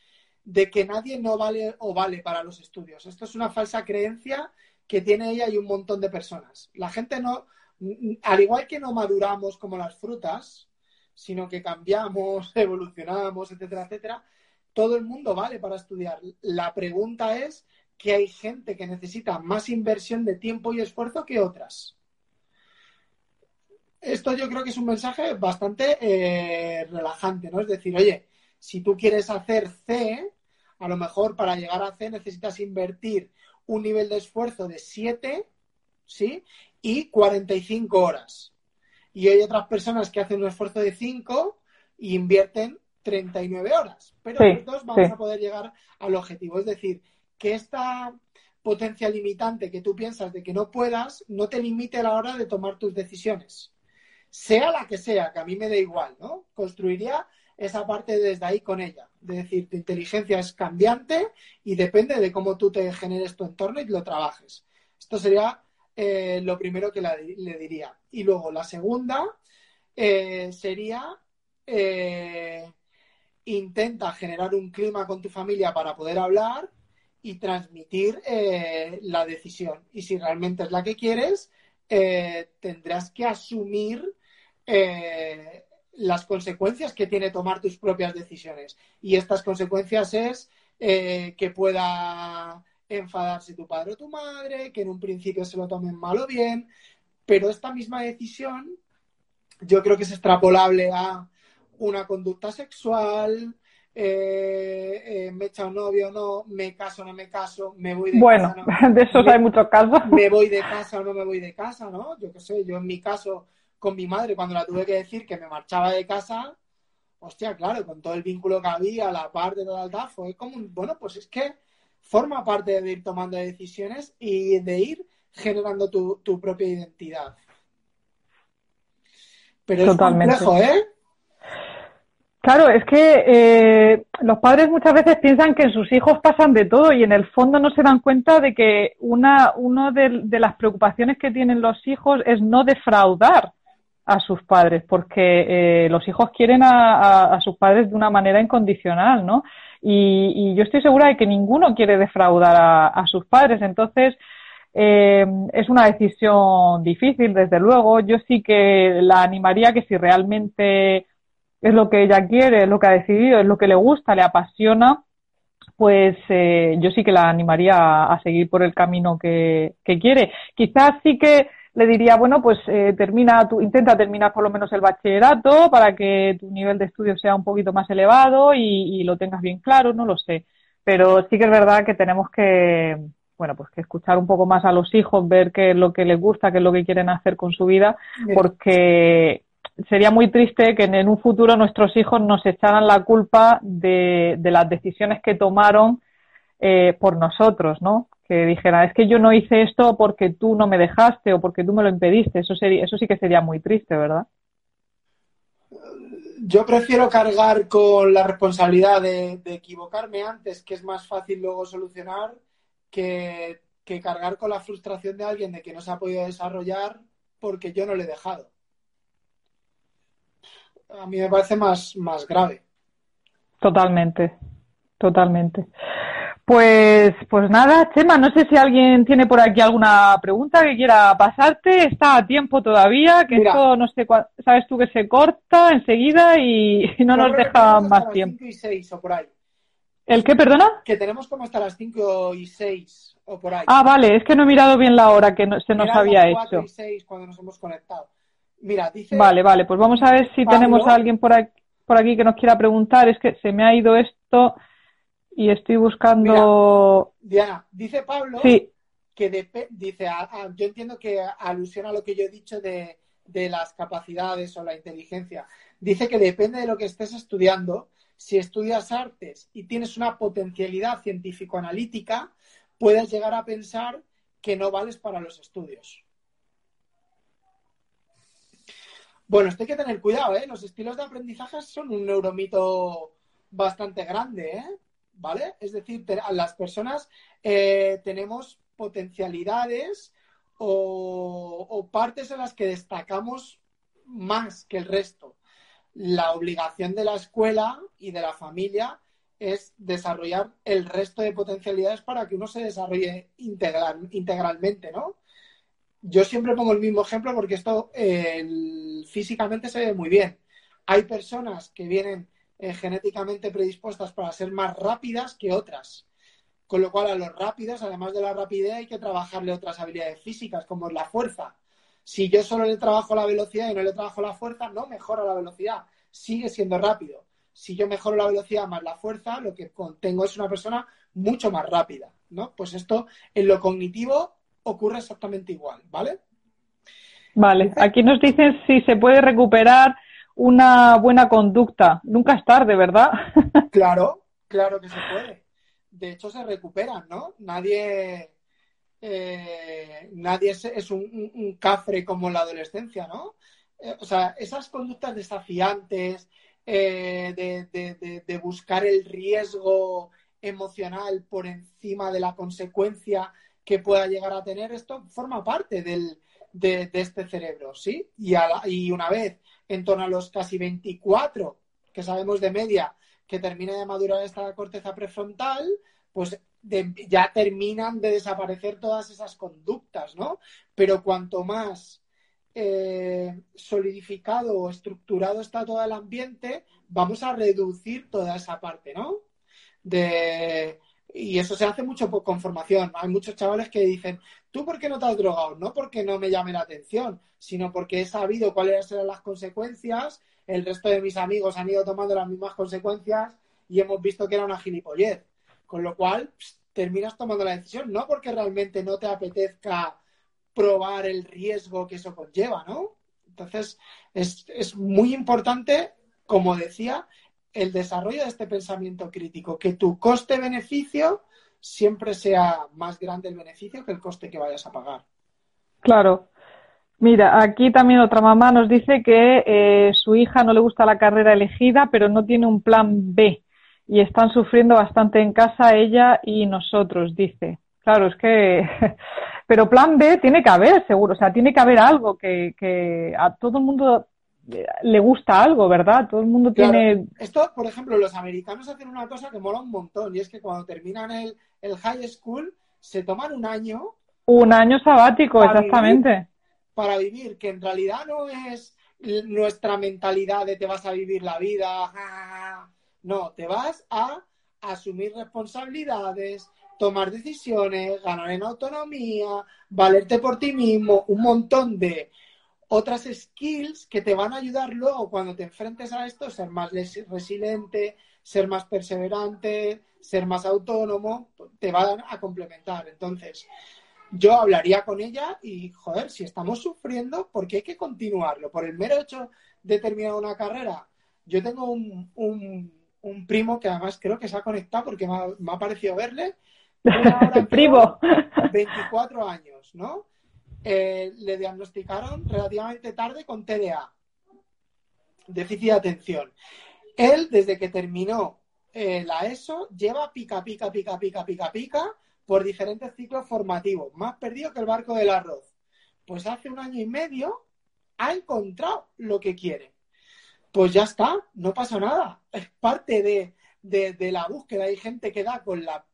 [SPEAKER 2] de que nadie no vale o vale para los estudios. Esto es una falsa creencia que tiene ella y un montón de personas. La gente no, al igual que no maduramos como las frutas, sino que cambiamos, (laughs) evolucionamos, etcétera, etcétera, todo el mundo vale para estudiar. La pregunta es que hay gente que necesita más inversión de tiempo y esfuerzo que otras. Esto yo creo que es un mensaje bastante eh, relajante, ¿no? Es decir, oye, si tú quieres hacer C, a lo mejor para llegar a C necesitas invertir un nivel de esfuerzo de 7, ¿sí? Y 45 horas. Y hay otras personas que hacen un esfuerzo de 5 y invierten 39 horas. Pero los dos vamos a poder llegar al objetivo. Es decir, que esta potencia limitante que tú piensas de que no puedas no te limite a la hora de tomar tus decisiones. Sea la que sea, que a mí me da igual, ¿no? Construiría esa parte desde ahí con ella. De decir, tu inteligencia es cambiante y depende de cómo tú te generes tu entorno y lo trabajes. Esto sería eh, lo primero que le diría. Y luego la segunda eh, sería eh, intenta generar un clima con tu familia para poder hablar y transmitir eh, la decisión. Y si realmente es la que quieres, eh, tendrás que asumir eh, las consecuencias que tiene tomar tus propias decisiones. Y estas consecuencias es que pueda enfadarse tu padre o tu madre, que en un principio se lo tomen mal o bien, pero esta misma decisión yo creo que es extrapolable a una conducta sexual, eh, eh, me echa un novio o no, me caso o no me caso, me voy de
[SPEAKER 1] casa. Bueno, (laughs) de esos hay muchos casos.
[SPEAKER 2] Me voy de casa o no me voy de casa, ¿no? Yo qué sé, yo en mi caso con mi madre, cuando la tuve que decir que me marchaba de casa, hostia, claro, con todo el vínculo que había, la parte de tal, tal, fue como un, bueno, pues es que forma parte de ir tomando decisiones y de ir generando tu, tu propia identidad. Pero es complejo, ¿eh?
[SPEAKER 1] Claro, es que eh, los padres muchas veces piensan que en sus hijos pasan de todo y en el fondo no se dan cuenta de que una, una de, las preocupaciones que tienen los hijos es no defraudar a sus padres, porque eh, los hijos quieren a, sus padres de una manera incondicional, ¿no? Y, yo estoy segura de que ninguno quiere defraudar a, sus padres, entonces eh, es una decisión difícil, desde luego. Yo sí que la animaría que si realmente es lo que ella quiere, es lo que ha decidido, es lo que le gusta, le apasiona, pues eh, yo sí que la animaría a, seguir por el camino que, quiere. Quizás sí que le diría, bueno, pues eh, termina, tu, intenta terminar por lo menos el bachillerato para que tu nivel de estudio sea un poquito más elevado y, lo tengas bien claro, no lo sé. Pero sí que es verdad que tenemos que, bueno, pues que escuchar un poco más a los hijos, ver qué es lo que les gusta, qué es lo que quieren hacer con su vida, porque sería muy triste que en un futuro nuestros hijos nos echaran la culpa de, las decisiones que tomaron eh, por nosotros, ¿no? Que dijeran, es que yo no hice esto porque tú no me dejaste o porque tú me lo impediste. Eso, sería, eso sí que sería muy triste, ¿verdad?
[SPEAKER 2] Yo prefiero cargar con la responsabilidad de, equivocarme antes, que es más fácil luego solucionar, que, que cargar con la frustración de alguien de que no se ha podido desarrollar porque yo no le he dejado a mí me parece más, más grave.
[SPEAKER 1] Totalmente, totalmente. Pues, pues nada, Chema, no sé si alguien tiene por aquí alguna pregunta que quiera pasarte. Está a tiempo todavía, que esto no sé, sabes tú que se corta enseguida y, no, nos deja más tiempo.
[SPEAKER 2] 5 y 6 o por ahí.
[SPEAKER 1] ¿El qué, perdona?
[SPEAKER 2] Que tenemos como hasta las 5 y 6 o por ahí.
[SPEAKER 1] Ah, vale, es que no he mirado bien la hora que se nos había hecho.
[SPEAKER 2] y 6 cuando nos hemos conectado. Mira, dice.
[SPEAKER 1] Vale, vale, pues vamos a ver si tenemos a alguien por aquí, por aquí que nos quiera preguntar. Es que se me ha ido esto y estoy buscando.
[SPEAKER 2] Diana, dice Pablo
[SPEAKER 1] sí.
[SPEAKER 2] que dice, ah, ah, yo entiendo que alusiona a lo que yo he dicho de, de las capacidades o la inteligencia. Dice que depende de lo que estés estudiando. Si estudias artes y tienes una potencialidad científico-analítica, puedes llegar a pensar que no vales para los estudios. Bueno, esto hay que tener cuidado, ¿eh? Los estilos de aprendizaje son un neuromito bastante grande, ¿eh? ¿vale? Es decir, las personas eh, tenemos potencialidades o, partes en las que destacamos más que el resto. La obligación de la escuela y de la familia es desarrollar el resto de potencialidades para que uno se desarrolle integralmente, ¿no? Yo siempre pongo el mismo ejemplo porque esto físicamente se ve muy bien. Hay personas que vienen eh, genéticamente predispuestas para ser más rápidas que otras. Con lo cual, a los rápidos, además de la rapidez, hay que trabajarle otras habilidades físicas, como es la fuerza. Si yo solo le trabajo la velocidad y no le trabajo la fuerza, no mejora la velocidad, sigue siendo rápido. Si yo mejoro la velocidad más la fuerza, lo que tengo es una persona mucho más rápida, ¿no? Pues esto en lo cognitivo ocurre exactamente igual, ¿vale?
[SPEAKER 1] Vale, aquí nos dicen si se puede recuperar una buena conducta. Nunca es tarde, ¿verdad? (laughs)
[SPEAKER 2] claro, claro que se puede. De hecho, se recuperan, ¿no? Nadie, eh, nadie es, un, cafre como la adolescencia, ¿no? Eh, o sea, esas conductas desafiantes, eh, de, de, buscar el riesgo emocional por encima de la consecuencia que pueda llegar a tener, esto forma parte del, de, este cerebro, ¿sí? Y, y una vez en torno a los casi 24 que sabemos de media que termina de madurar esta corteza prefrontal, pues ya terminan de desaparecer todas esas conductas, ¿no? Pero cuanto más eh, solidificado o estructurado está todo el ambiente, vamos a reducir toda esa parte, ¿no? De, y eso se hace mucho con formación. Hay muchos chavales que dicen, ¿tú por qué no te has drogado? No porque no me llame la atención, sino porque he sabido cuáles serán las consecuencias. El resto de mis amigos han ido tomando las mismas consecuencias y hemos visto que era una gilipollez. Con lo cual, terminas tomando la decisión, no porque realmente no te apetezca probar el riesgo que eso conlleva, ¿no? Entonces, es, es muy importante, como decía, el desarrollo de este pensamiento crítico, que tu coste-beneficio siempre sea más grande el beneficio que el coste que vayas a pagar.
[SPEAKER 1] Claro. Mira, aquí también otra mamá nos dice que eh, su hija no le gusta la carrera elegida, pero no tiene un plan B y están sufriendo bastante en casa ella y nosotros, dice. Claro, es que, (laughs) pero plan B tiene que haber, seguro, o sea, tiene que haber algo que, que a todo el mundo le gusta algo, ¿verdad? Todo el mundo tiene...
[SPEAKER 2] Esto, por ejemplo, los americanos hacen una cosa que mola un montón y es que cuando terminan el, el high school se toman un año...
[SPEAKER 1] Un año sabático, exactamente.
[SPEAKER 2] para vivir, que en realidad no es nuestra mentalidad de te vas a vivir la vida, no, te vas a asumir responsabilidades, tomar decisiones, ganar en autonomía, valerte por ti mismo, un montón de otras skills que te van a ayudar luego cuando te enfrentes a esto, ser más resiliente, ser más perseverante, ser más autónomo, te van a complementar. Entonces, yo hablaría con ella y, joder, si estamos sufriendo, ¿por qué hay que continuarlo? Por el mero hecho de terminar una carrera. Yo tengo un, un, primo que además creo que se ha conectado porque me ha, parecido verle. (laughs)
[SPEAKER 1] primo.
[SPEAKER 2] 24 años, ¿no? Eh, le diagnosticaron relativamente tarde con TDA, déficit de atención. Él, desde que terminó eh, la ESO, lleva pica, pica, pica, pica, pica, pica por diferentes ciclos formativos, más perdido que el barco del arroz. Pues hace un año y medio ha encontrado lo que quiere. Pues ya está, no pasa nada. Es parte de, de la búsqueda. Hay gente que da con la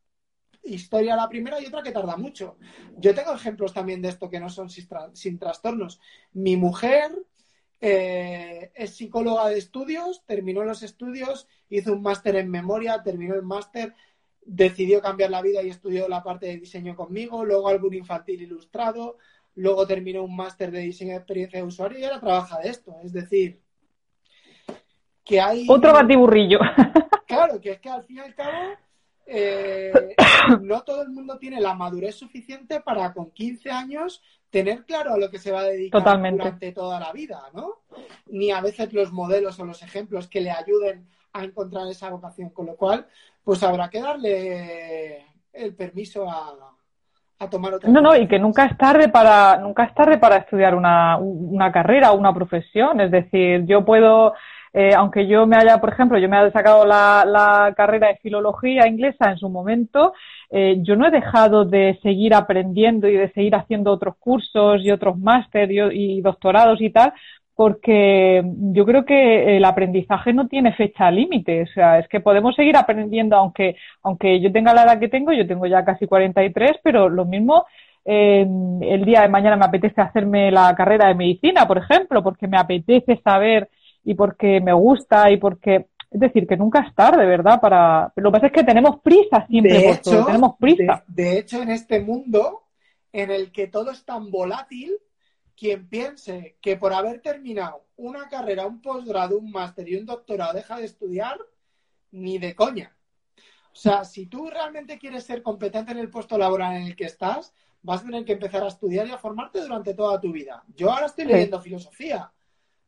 [SPEAKER 2] historia la primera y otra que tarda mucho. Yo tengo ejemplos también de esto que no son sin, trastornos. Mi mujer eh, es psicóloga de estudios, terminó los estudios, hizo un máster en memoria, terminó el máster, decidió cambiar la vida y estudió la parte de diseño conmigo, luego álbum infantil ilustrado, luego terminó un máster de diseño de experiencia de usuario y ahora trabaja de esto. Es decir, que hay...
[SPEAKER 1] Otro batiburrillo.
[SPEAKER 2] Claro, que es que al fin y al cabo eh, no todo el mundo tiene la madurez suficiente para con 15 años tener claro a lo que se va a dedicar durante toda la vida, ¿no? Ni a veces los modelos o los ejemplos que le ayuden a encontrar esa vocación, con lo cual, pues habrá que darle el permiso a, tomar otra.
[SPEAKER 1] No, no, y que nunca es tarde para nunca es tarde para estudiar una, una carrera o una profesión, es decir, yo puedo eh, aunque yo me haya, por ejemplo, yo me haya sacado la, carrera de filología inglesa en su momento, eh, yo no he dejado de seguir aprendiendo y de seguir haciendo otros cursos y otros máster y, doctorados y tal, porque yo creo que el aprendizaje no tiene fecha límite, o sea, es que podemos seguir aprendiendo aunque, aunque yo tenga la edad que tengo, yo tengo ya casi 43, pero lo mismo eh, el día de mañana me apetece hacerme la carrera de medicina, por ejemplo, porque me apetece saber y porque me gusta y porque es decir, que nunca es tarde, ¿verdad? Para... Lo que pasa es que tenemos prisa siempre, de hecho, tenemos prisa.
[SPEAKER 2] De, hecho, en este mundo en el que todo es tan volátil, quien piense que por haber terminado una carrera, un posgrado, un máster y un doctorado deja de estudiar, ni de coña. O sea, si tú realmente quieres ser competente en el puesto laboral en el que estás, vas a tener que empezar a estudiar y a formarte durante toda tu vida. Yo ahora estoy leyendo filosofía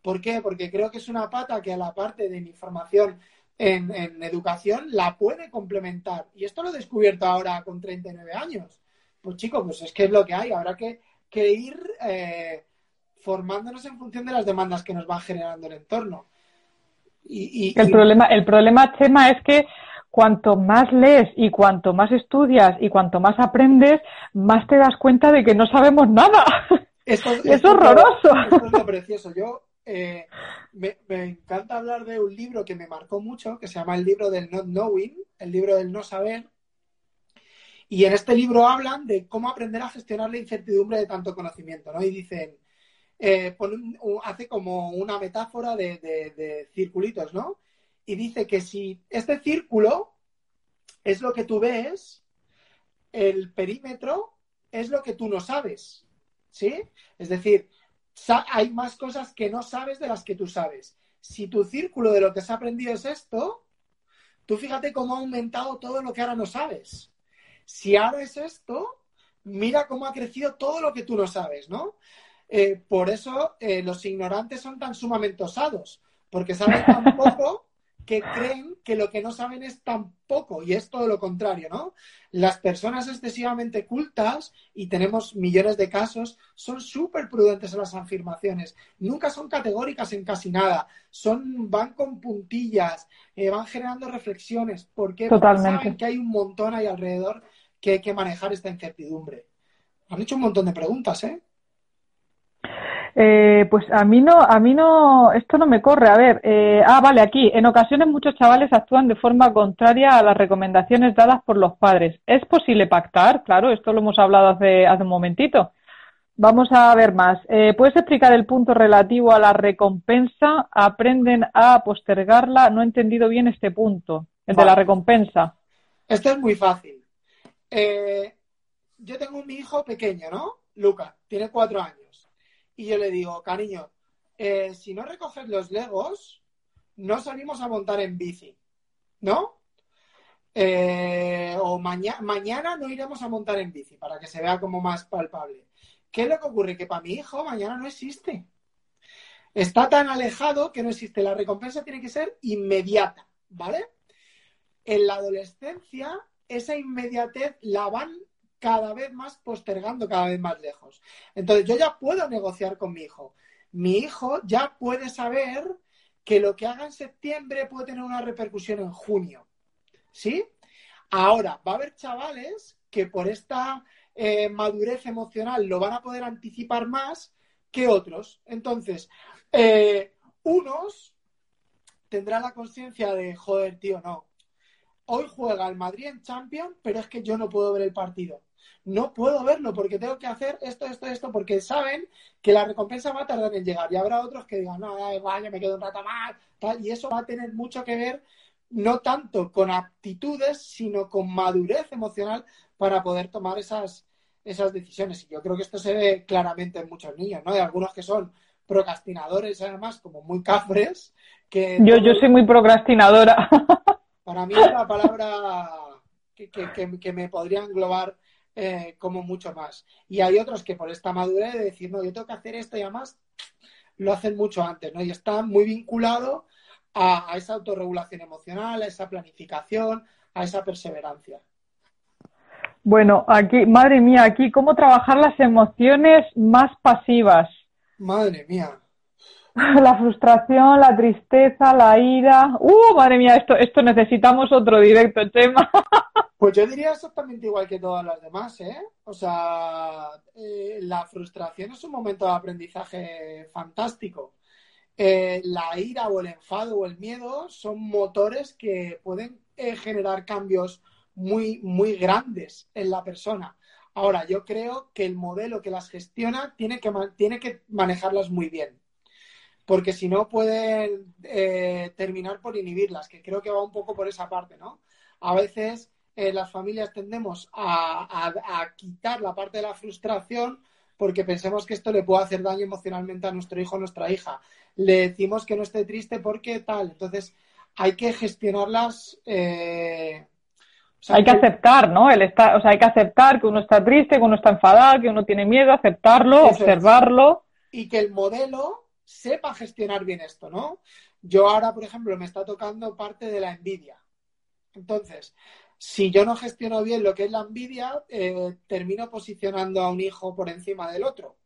[SPEAKER 2] ¿Por qué? Porque creo que es una pata que a la parte de mi formación en, educación la puede complementar. Y esto lo he descubierto ahora con 39 años. Pues chicos, pues es que es lo que hay. Habrá que, ir eh, formándonos en función de las demandas que nos va generando el entorno.
[SPEAKER 1] Y, el, Problema, el problema, Chema, es que cuanto más lees y cuanto más estudias y cuanto más aprendes, más te das cuenta de que no sabemos nada.
[SPEAKER 2] Esto, (laughs) es horroroso. Esto es lo precioso. Yo eh, me, encanta hablar de un libro que me marcó mucho, que se llama el libro del not knowing, el libro del no saber. Y en este libro hablan de cómo aprender a gestionar la incertidumbre de tanto conocimiento, ¿no? Y dicen, eh, hace como una metáfora de, de circulitos, ¿no? Y dice que si este círculo es lo que tú ves, el perímetro es lo que tú no sabes, ¿sí? Es decir, hay más cosas que no sabes de las que tú sabes. Si tu círculo de lo que has aprendido es esto, tú fíjate cómo ha aumentado todo lo que ahora no sabes. Si ahora es esto, mira cómo ha crecido todo lo que tú no sabes, ¿no? Eh, por eso eh, los ignorantes son tan sumamente osados, porque saben tan (laughs) poco que creen que lo que no saben es tan poco y es todo lo contrario, ¿no? Las personas excesivamente cultas, y tenemos millones de casos, son súper prudentes en las afirmaciones, nunca son categóricas en casi nada, son, van con puntillas, eh, van generando reflexiones. Porque saben que hay un montón ahí alrededor que hay que manejar esta incertidumbre. Han hecho un montón de preguntas, ¿eh?
[SPEAKER 1] Eh, pues a mí no, a mí no, esto no me corre. A ver, eh, ah, vale, aquí. En ocasiones muchos chavales actúan de forma contraria a las recomendaciones dadas por los padres. ¿Es posible pactar? Claro, esto lo hemos hablado hace, hace un momentito. Vamos a ver más. Eh, ¿Puedes explicar el punto relativo a la recompensa? Aprenden a postergarla. No he entendido bien este punto, el de la recompensa.
[SPEAKER 2] Esto es muy fácil. yo tengo un hijo pequeño, ¿no? Luca, tiene cuatro años y yo le digo, cariño, eh, si no recoges los legos, no salimos a montar en bici, ¿no? Eh, o mañana no iremos a montar en bici, para que se vea como más palpable. ¿Qué es lo que ocurre? Que para mi hijo mañana no existe. Está tan alejado que no existe. La recompensa tiene que ser inmediata, ¿vale? En la adolescencia, esa inmediatez la van cada vez más postergando cada vez más lejos. Entonces yo ya puedo negociar con mi hijo. Mi hijo ya puede saber que lo que haga en septiembre puede tener una repercusión en junio. ¿Sí? Ahora, va a haber chavales que por esta eh, madurez emocional lo van a poder anticipar más que otros. Entonces, eh, unos tendrán la conciencia de, joder, tío, no. hoy juega el Madrid en Champions, pero es que yo no puedo ver el partido. No puedo verlo porque tengo que hacer esto, esto, esto, porque saben que la recompensa va a tardar en llegar. Y habrá otros que digan, no, da igual, yo me quedo un rato más. Y eso va a tener mucho que ver, no tanto con aptitudes, sino con madurez emocional para poder tomar esas, esas decisiones. Y yo creo que esto se ve claramente en muchos niños, ¿no? Hay algunos que son procrastinadores, además, como muy cafres. Que
[SPEAKER 1] yo, yo soy muy procrastinadora.
[SPEAKER 2] Para mí es la palabra que, me podría englobar eh, como mucho más. Y hay otros que por esta madurez de decir, no, yo tengo que hacer esto y además lo hacen mucho antes, ¿no? Y está muy vinculado a, esa autorregulación emocional, a esa planificación, a esa perseverancia.
[SPEAKER 1] Bueno, aquí, madre mía, aquí, ¿cómo trabajar las emociones más pasivas?
[SPEAKER 2] Madre mía. (laughs)
[SPEAKER 1] La frustración, la tristeza, la ira. ¡Uh, madre mía! Esto, esto necesitamos otro directo, Chema. (laughs)
[SPEAKER 2] Pues yo diría exactamente igual que todas las demás, ¿eh? O sea, eh, la frustración es un momento de aprendizaje fantástico. Eh, la ira o el enfado o el miedo son motores que pueden eh, generar cambios muy, muy grandes en la persona. Ahora, yo creo que el modelo que las gestiona tiene que, tiene que manejarlas muy bien porque si no pueden eh, terminar por inhibirlas, que creo que va un poco por esa parte, ¿no? A veces eh, las familias tendemos a, quitar la parte de la frustración porque pensemos que esto le puede hacer daño emocionalmente a nuestro hijo o nuestra hija. Le decimos que no esté triste porque tal. Entonces, hay que gestionarlas.
[SPEAKER 1] Eh, hay que, aceptar, ¿no? El o sea, hay que aceptar que uno está triste, que uno está enfadado, que uno tiene miedo, aceptarlo, observarlo.
[SPEAKER 2] Y que el modelo sepa gestionar bien esto, ¿no? Yo ahora, por ejemplo, me está tocando parte de la envidia. Entonces, si yo no gestiono bien lo que es la envidia, eh, termino posicionando a un hijo por encima del otro,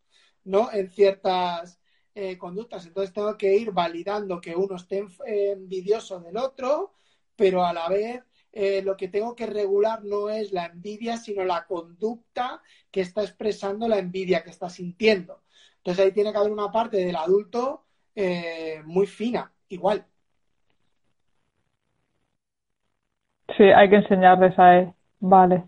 [SPEAKER 2] ¿no? En ciertas eh, conductas. Entonces tengo que ir validando que uno esté envidioso del otro, pero a la vez eh, lo que tengo que regular no es la envidia, sino la conducta que está expresando la envidia que está sintiendo. Entonces ahí tiene que haber una parte del adulto eh, muy fina, igual.
[SPEAKER 1] Sí, hay que enseñarles a él. Vale.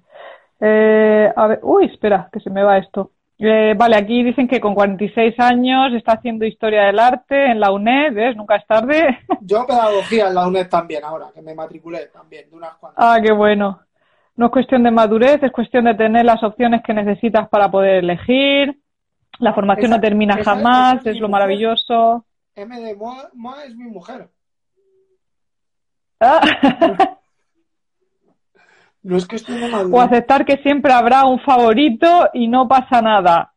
[SPEAKER 1] Eh, a ver, uy, espera, que se me va esto. Eh, vale, aquí dicen que con 46 años está haciendo historia del arte en la UNED, ¿ves? Nunca es tarde. (laughs)
[SPEAKER 2] Yo pedagogía en la UNED también ahora, que me matriculé también, de unas cuantas.
[SPEAKER 1] Ah, qué bueno. No es cuestión de madurez, es cuestión de tener las opciones que necesitas para poder elegir, la formación no termina jamás, es, lo maravilloso.
[SPEAKER 2] M de Moa, es mi mujer.
[SPEAKER 1] Ah. (laughs)
[SPEAKER 2] No es que esté de
[SPEAKER 1] O aceptar que siempre habrá un favorito y no pasa nada.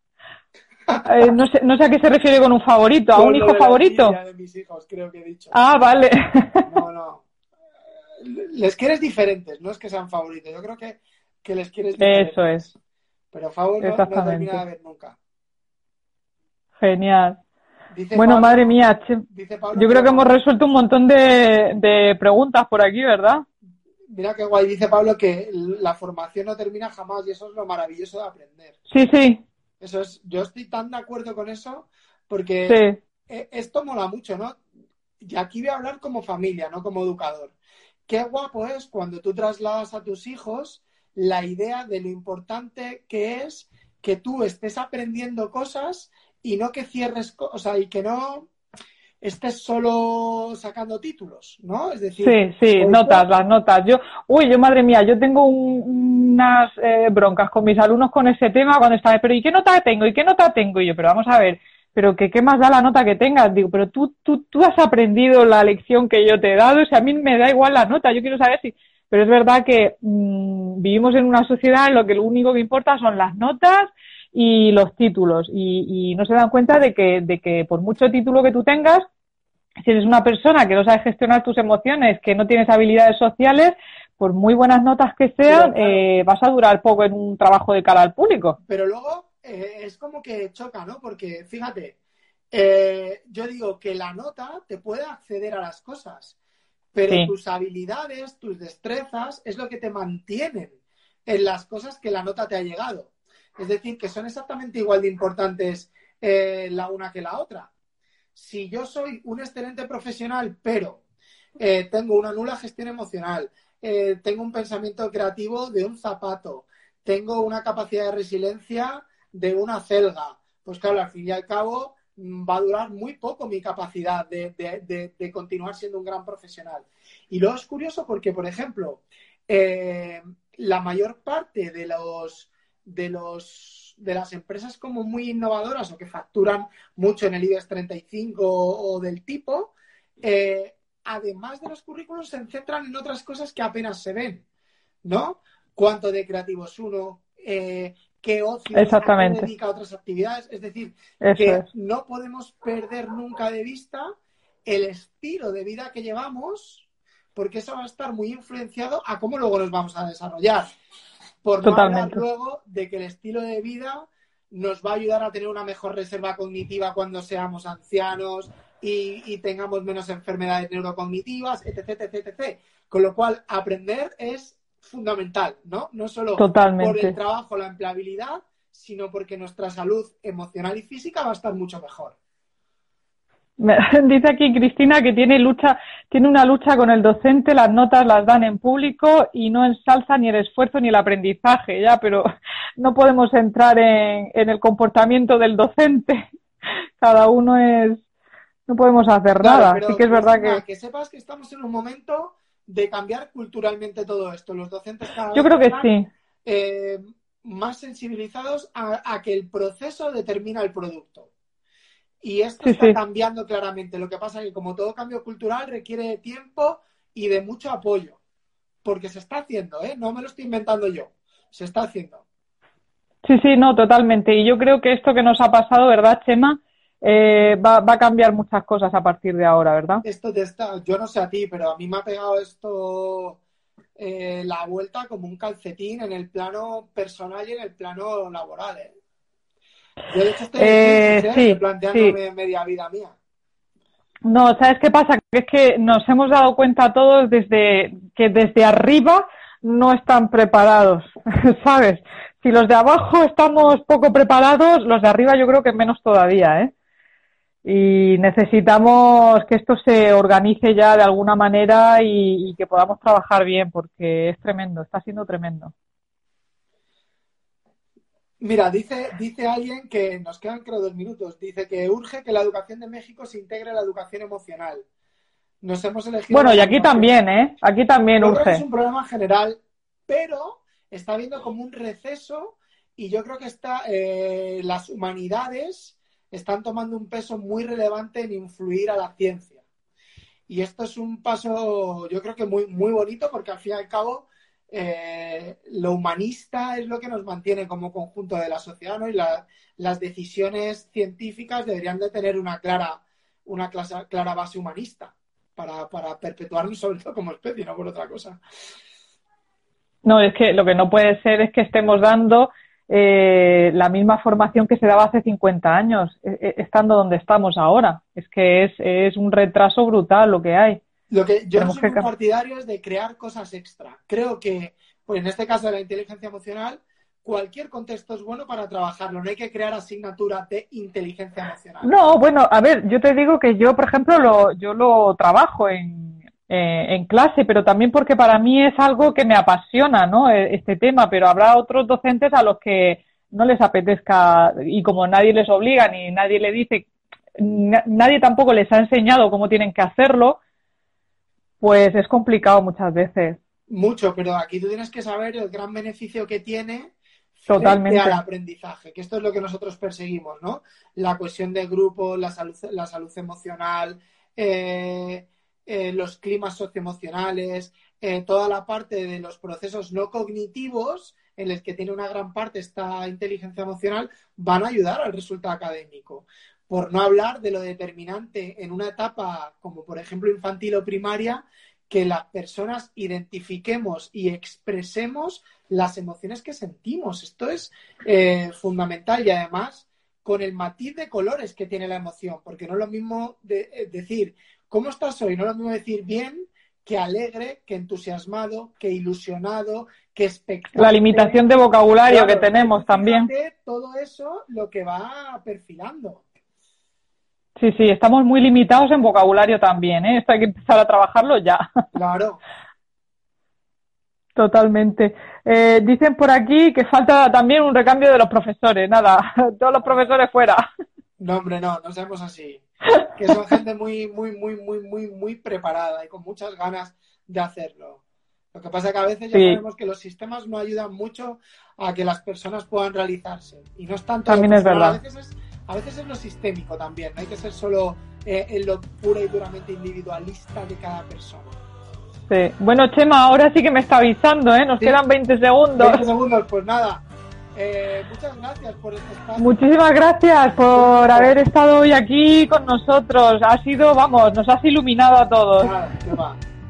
[SPEAKER 1] Eh, no, sé, no sé a qué se refiere con un favorito, a un hijo favorito.
[SPEAKER 2] De mis hijos, creo que he dicho.
[SPEAKER 1] Ah, vale.
[SPEAKER 2] No, no. Les quieres diferentes, no es que sean favoritos. Yo creo que, que les quieres diferentes.
[SPEAKER 1] Eso es.
[SPEAKER 2] Pero favor no, no termina de haber nunca.
[SPEAKER 1] Genial. bueno, madre mía, yo creo que hemos resuelto un montón de, preguntas por aquí, ¿verdad?
[SPEAKER 2] Mira qué guay, dice Pablo que la formación no termina jamás y eso es lo maravilloso de aprender.
[SPEAKER 1] Sí, sí.
[SPEAKER 2] Eso es, yo estoy tan de acuerdo con eso porque e, esto mola mucho, ¿no? Y aquí voy a hablar como familia, no como educador. Qué guapo es cuando tú trasladas a tus hijos la idea de lo importante que es que tú estés aprendiendo cosas y no que cierres, o sea, y que no estés solo sacando títulos, ¿no? Es decir,
[SPEAKER 1] sí, sí, notas, las notas. Yo, uy, yo madre mía, yo tengo unas eh, broncas con mis alumnos con ese tema cuando están, pero ¿y qué nota tengo? ¿Y qué nota tengo? Y yo, pero vamos a ver, pero que qué más da la nota que tengas, digo, pero tú, tú, tú has aprendido la lección que yo te he dado, o sea, a mí me da igual la nota, yo quiero saber si, pero es verdad que mm, vivimos en una sociedad en lo que lo único que importa son las notas y los títulos. Y, no se dan cuenta de que, de que por mucho título que tú tengas, si eres una persona que no sabe gestionar tus emociones, que no tienes habilidades sociales, por muy buenas notas que sean, eh, vas a durar poco en un trabajo de cara al público.
[SPEAKER 2] Pero luego eh, es como que choca, ¿no? Porque fíjate, eh, yo digo que la nota te puede acceder a las cosas, pero tus habilidades, tus destrezas, es lo que te mantienen en las cosas que la nota te ha llegado. Es decir, que son exactamente igual de importantes eh, la una que la otra. Si yo soy un excelente profesional, pero eh, tengo una nula gestión emocional, eh, tengo un pensamiento creativo de un zapato, tengo una capacidad de resiliencia de una celga. Pues claro, al fin y al cabo mm, va a durar muy poco mi capacidad de, continuar siendo un gran profesional. Y luego es curioso porque, por ejemplo, la mayor parte de los de los de las empresas como muy innovadoras o que facturan mucho en el IBEX 35 o, del tipo, eh, además de los currículos, se centran en otras cosas que apenas se ven, ¿no? Cuánto de creativo es uno, eh, qué ocio
[SPEAKER 1] Exactamente.
[SPEAKER 2] dedica a otras actividades. Es decir, que no podemos perder nunca de vista el estilo de vida que llevamos, porque eso va a estar muy influenciado a cómo luego nos vamos a desarrollar. Por no hablar luego de que el estilo de vida nos va a ayudar a tener una mejor reserva cognitiva cuando seamos ancianos y, tengamos menos enfermedades neurocognitivas, etc, etc, etc. Con lo cual, aprender es fundamental, ¿no? No solo por el trabajo, la empleabilidad, sino porque nuestra salud emocional y física va a estar mucho mejor. (laughs)
[SPEAKER 1] Dice aquí Cristina que tiene lucha, tiene una lucha con el docente, las notas las dan en público y no ensalza ni el esfuerzo ni el aprendizaje, ya, pero (laughs) no podemos entrar en, el comportamiento del docente. (laughs) Cada uno es, no podemos hacer nada. Así que es verdad que.
[SPEAKER 2] Que sepas que estamos en un momento de cambiar culturalmente todo esto. Los docentes cada
[SPEAKER 1] Yo creo que sí.
[SPEAKER 2] Eh, más sensibilizados a que el proceso determina el producto. Y esto está cambiando claramente. Lo que pasa es que como todo cambio cultural requiere tiempo y de mucho apoyo. Porque se está haciendo, ¿eh? No me lo estoy inventando yo. Se está haciendo.
[SPEAKER 1] Sí, sí, no, totalmente. Y yo creo que esto que nos ha pasado, ¿verdad, Chema? Eh, va, a cambiar muchas cosas a partir de ahora, ¿verdad?
[SPEAKER 2] Esto te está, yo no sé a ti, pero a mí me ha pegado esto eh, la vuelta como un calcetín en el plano personal y en el plano laboral. ¿eh? Yo de hecho estoy,
[SPEAKER 1] eh,
[SPEAKER 2] planteándome media vida mía.
[SPEAKER 1] No, ¿sabes qué pasa? Que es que nos hemos dado cuenta todos desde que desde arriba no están preparados, (laughs) ¿sabes? Si los de abajo estamos poco preparados, los de arriba yo creo que menos todavía, ¿eh? Y necesitamos que esto se organice ya de alguna manera y que podamos trabajar bien, porque es tremendo, está siendo tremendo.
[SPEAKER 2] Mira, dice, dice alguien que nos quedan creo dos minutos. Dice que urge que la educación de México se integre a la educación emocional. Nos hemos elegido.
[SPEAKER 1] Bueno, y aquí también, ¿eh? Aquí también urge.
[SPEAKER 2] es un problema general, pero está habiendo como un receso y yo creo que está, eh, las humanidades están tomando un peso muy relevante en influir a la ciencia. Y esto es un paso, yo creo que muy, muy bonito porque al fin y al cabo eh, lo humanista es lo que nos mantiene como conjunto de la sociedad, ¿no? Y las decisiones científicas deberían de tener una clara, una clara base humanista para, perpetuarnos sobre todo (laughs) como especie, no por otra cosa.
[SPEAKER 1] No, es que lo que no puede ser es que estemos dando eh, la misma formación que se daba hace 50 años, eh, estando donde estamos ahora. Es que es un retraso brutal lo que hay.
[SPEAKER 2] Lo que yo no soy muy partidario es de crear cosas extra. Creo que, pues en este caso de la inteligencia emocional, cualquier contexto es bueno para trabajarlo. No hay que crear asignaturas de inteligencia emocional.
[SPEAKER 1] No, bueno, a ver, yo te digo que yo, por ejemplo, lo, yo lo trabajo en, eh, en clase, pero también porque para mí es algo que me apasiona, ¿no? E, este tema, pero habrá otros docentes a los que no les apetezca y como nadie les obliga ni nadie le dice, nadie tampoco les ha enseñado cómo tienen que hacerlo, pues es complicado muchas veces.
[SPEAKER 2] Mucho, pero aquí tú tienes que saber el gran beneficio que tiene
[SPEAKER 1] Totalmente.
[SPEAKER 2] al aprendizaje, que esto es lo que nosotros perseguimos, ¿no? La cohesión de grupo, la salud, la salud emocional, eh, eh, los climas socioemocionales, eh, toda la parte de los procesos no cognitivos, en el que tiene una gran parte esta inteligencia emocional, van a ayudar al resultado académico por no hablar de lo determinante en una etapa como por ejemplo infantil o primaria, que las personas identifiquemos y expresemos las emociones que sentimos. Esto es eh, fundamental y además con el matiz de colores que tiene la emoción, porque no es lo mismo eh, decir, ¿cómo estás hoy? No es lo mismo decir bien que alegre, que entusiasmado, que ilusionado, que expectante.
[SPEAKER 1] La limitación de vocabulario que tenemos también.
[SPEAKER 2] Todo eso lo que va perfilando.
[SPEAKER 1] Sí, sí, estamos muy limitados en vocabulario también, ¿eh? Esto hay que empezar a trabajarlo ya.
[SPEAKER 2] Claro. (laughs)
[SPEAKER 3] Totalmente. Eh, dicen por aquí que falta también un recambio de los profesores. Nada, (laughs) todos los profesores fuera.
[SPEAKER 2] No, hombre, no, no seamos así. (laughs) Que son gente muy, muy, muy, muy, muy, muy preparada y con muchas ganas de hacerlo. Lo que pasa es que a veces ya sabemos que los sistemas no ayudan mucho a que las personas puedan realizarse. Y no es tanto.
[SPEAKER 3] También es verdad.
[SPEAKER 2] A veces es, a veces es lo sistémico también. No hay que ser solo eh, en lo pura y duramente individualista de cada persona.
[SPEAKER 3] Sí. Bueno, Chema, ahora sí que me está avisando, ¿eh? Nos quedan 20 segundos.
[SPEAKER 2] 20 segundos, pues nada. Eh, muchas gracias por este espacio.
[SPEAKER 3] Muchísimas gracias por haber estado hoy aquí con nosotros. Ha sido, vamos, nos has iluminado a todos.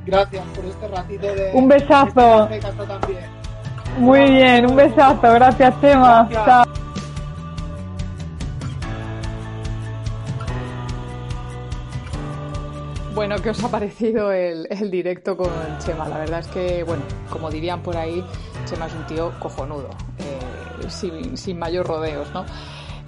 [SPEAKER 2] Gracias por este ratito de.
[SPEAKER 3] Un besazo. Muy bien, un besazo. Gracias, Chema. Chao. Bueno, ¿qué os ha parecido el, directo con Chema? La verdad es que, bueno, como dirían por ahí, Chema es un tío cojonudo, eh, sin, sin mayor rodeos, ¿no?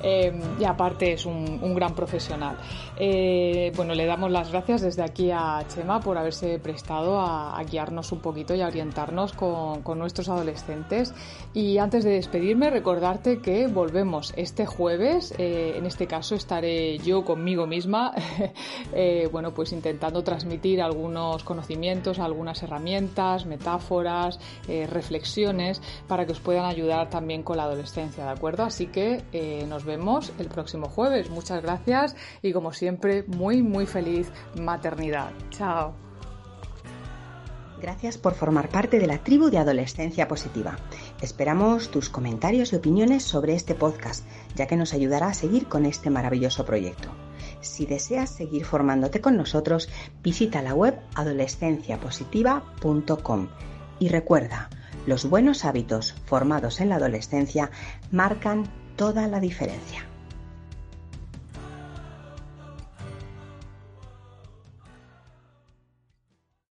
[SPEAKER 3] Eh, y aparte es un, gran profesional. Eh, bueno, le damos las gracias desde aquí a Chema por haberse prestado a, guiarnos un poquito y a orientarnos con, nuestros adolescentes. Y antes de despedirme, recordarte que volvemos este jueves. Eh, en este caso estaré yo conmigo misma, (laughs) bueno, pues intentando transmitir algunos conocimientos, algunas herramientas, metáforas, reflexiones para que os puedan ayudar también con la adolescencia, ¿de acuerdo? Así que nos vemos el próximo jueves. Muchas gracias y como siempre, muy, muy feliz maternidad. Chao.
[SPEAKER 4] Gracias por formar parte de la tribu de Adolescencia Positiva. Esperamos tus comentarios y opiniones sobre este podcast, ya que nos ayudará a seguir con este maravilloso proyecto. Si deseas seguir formándote con nosotros, visita la web adolescenciapositiva.com y recuerda, los buenos hábitos formados en la adolescencia marcan toda la diferencia.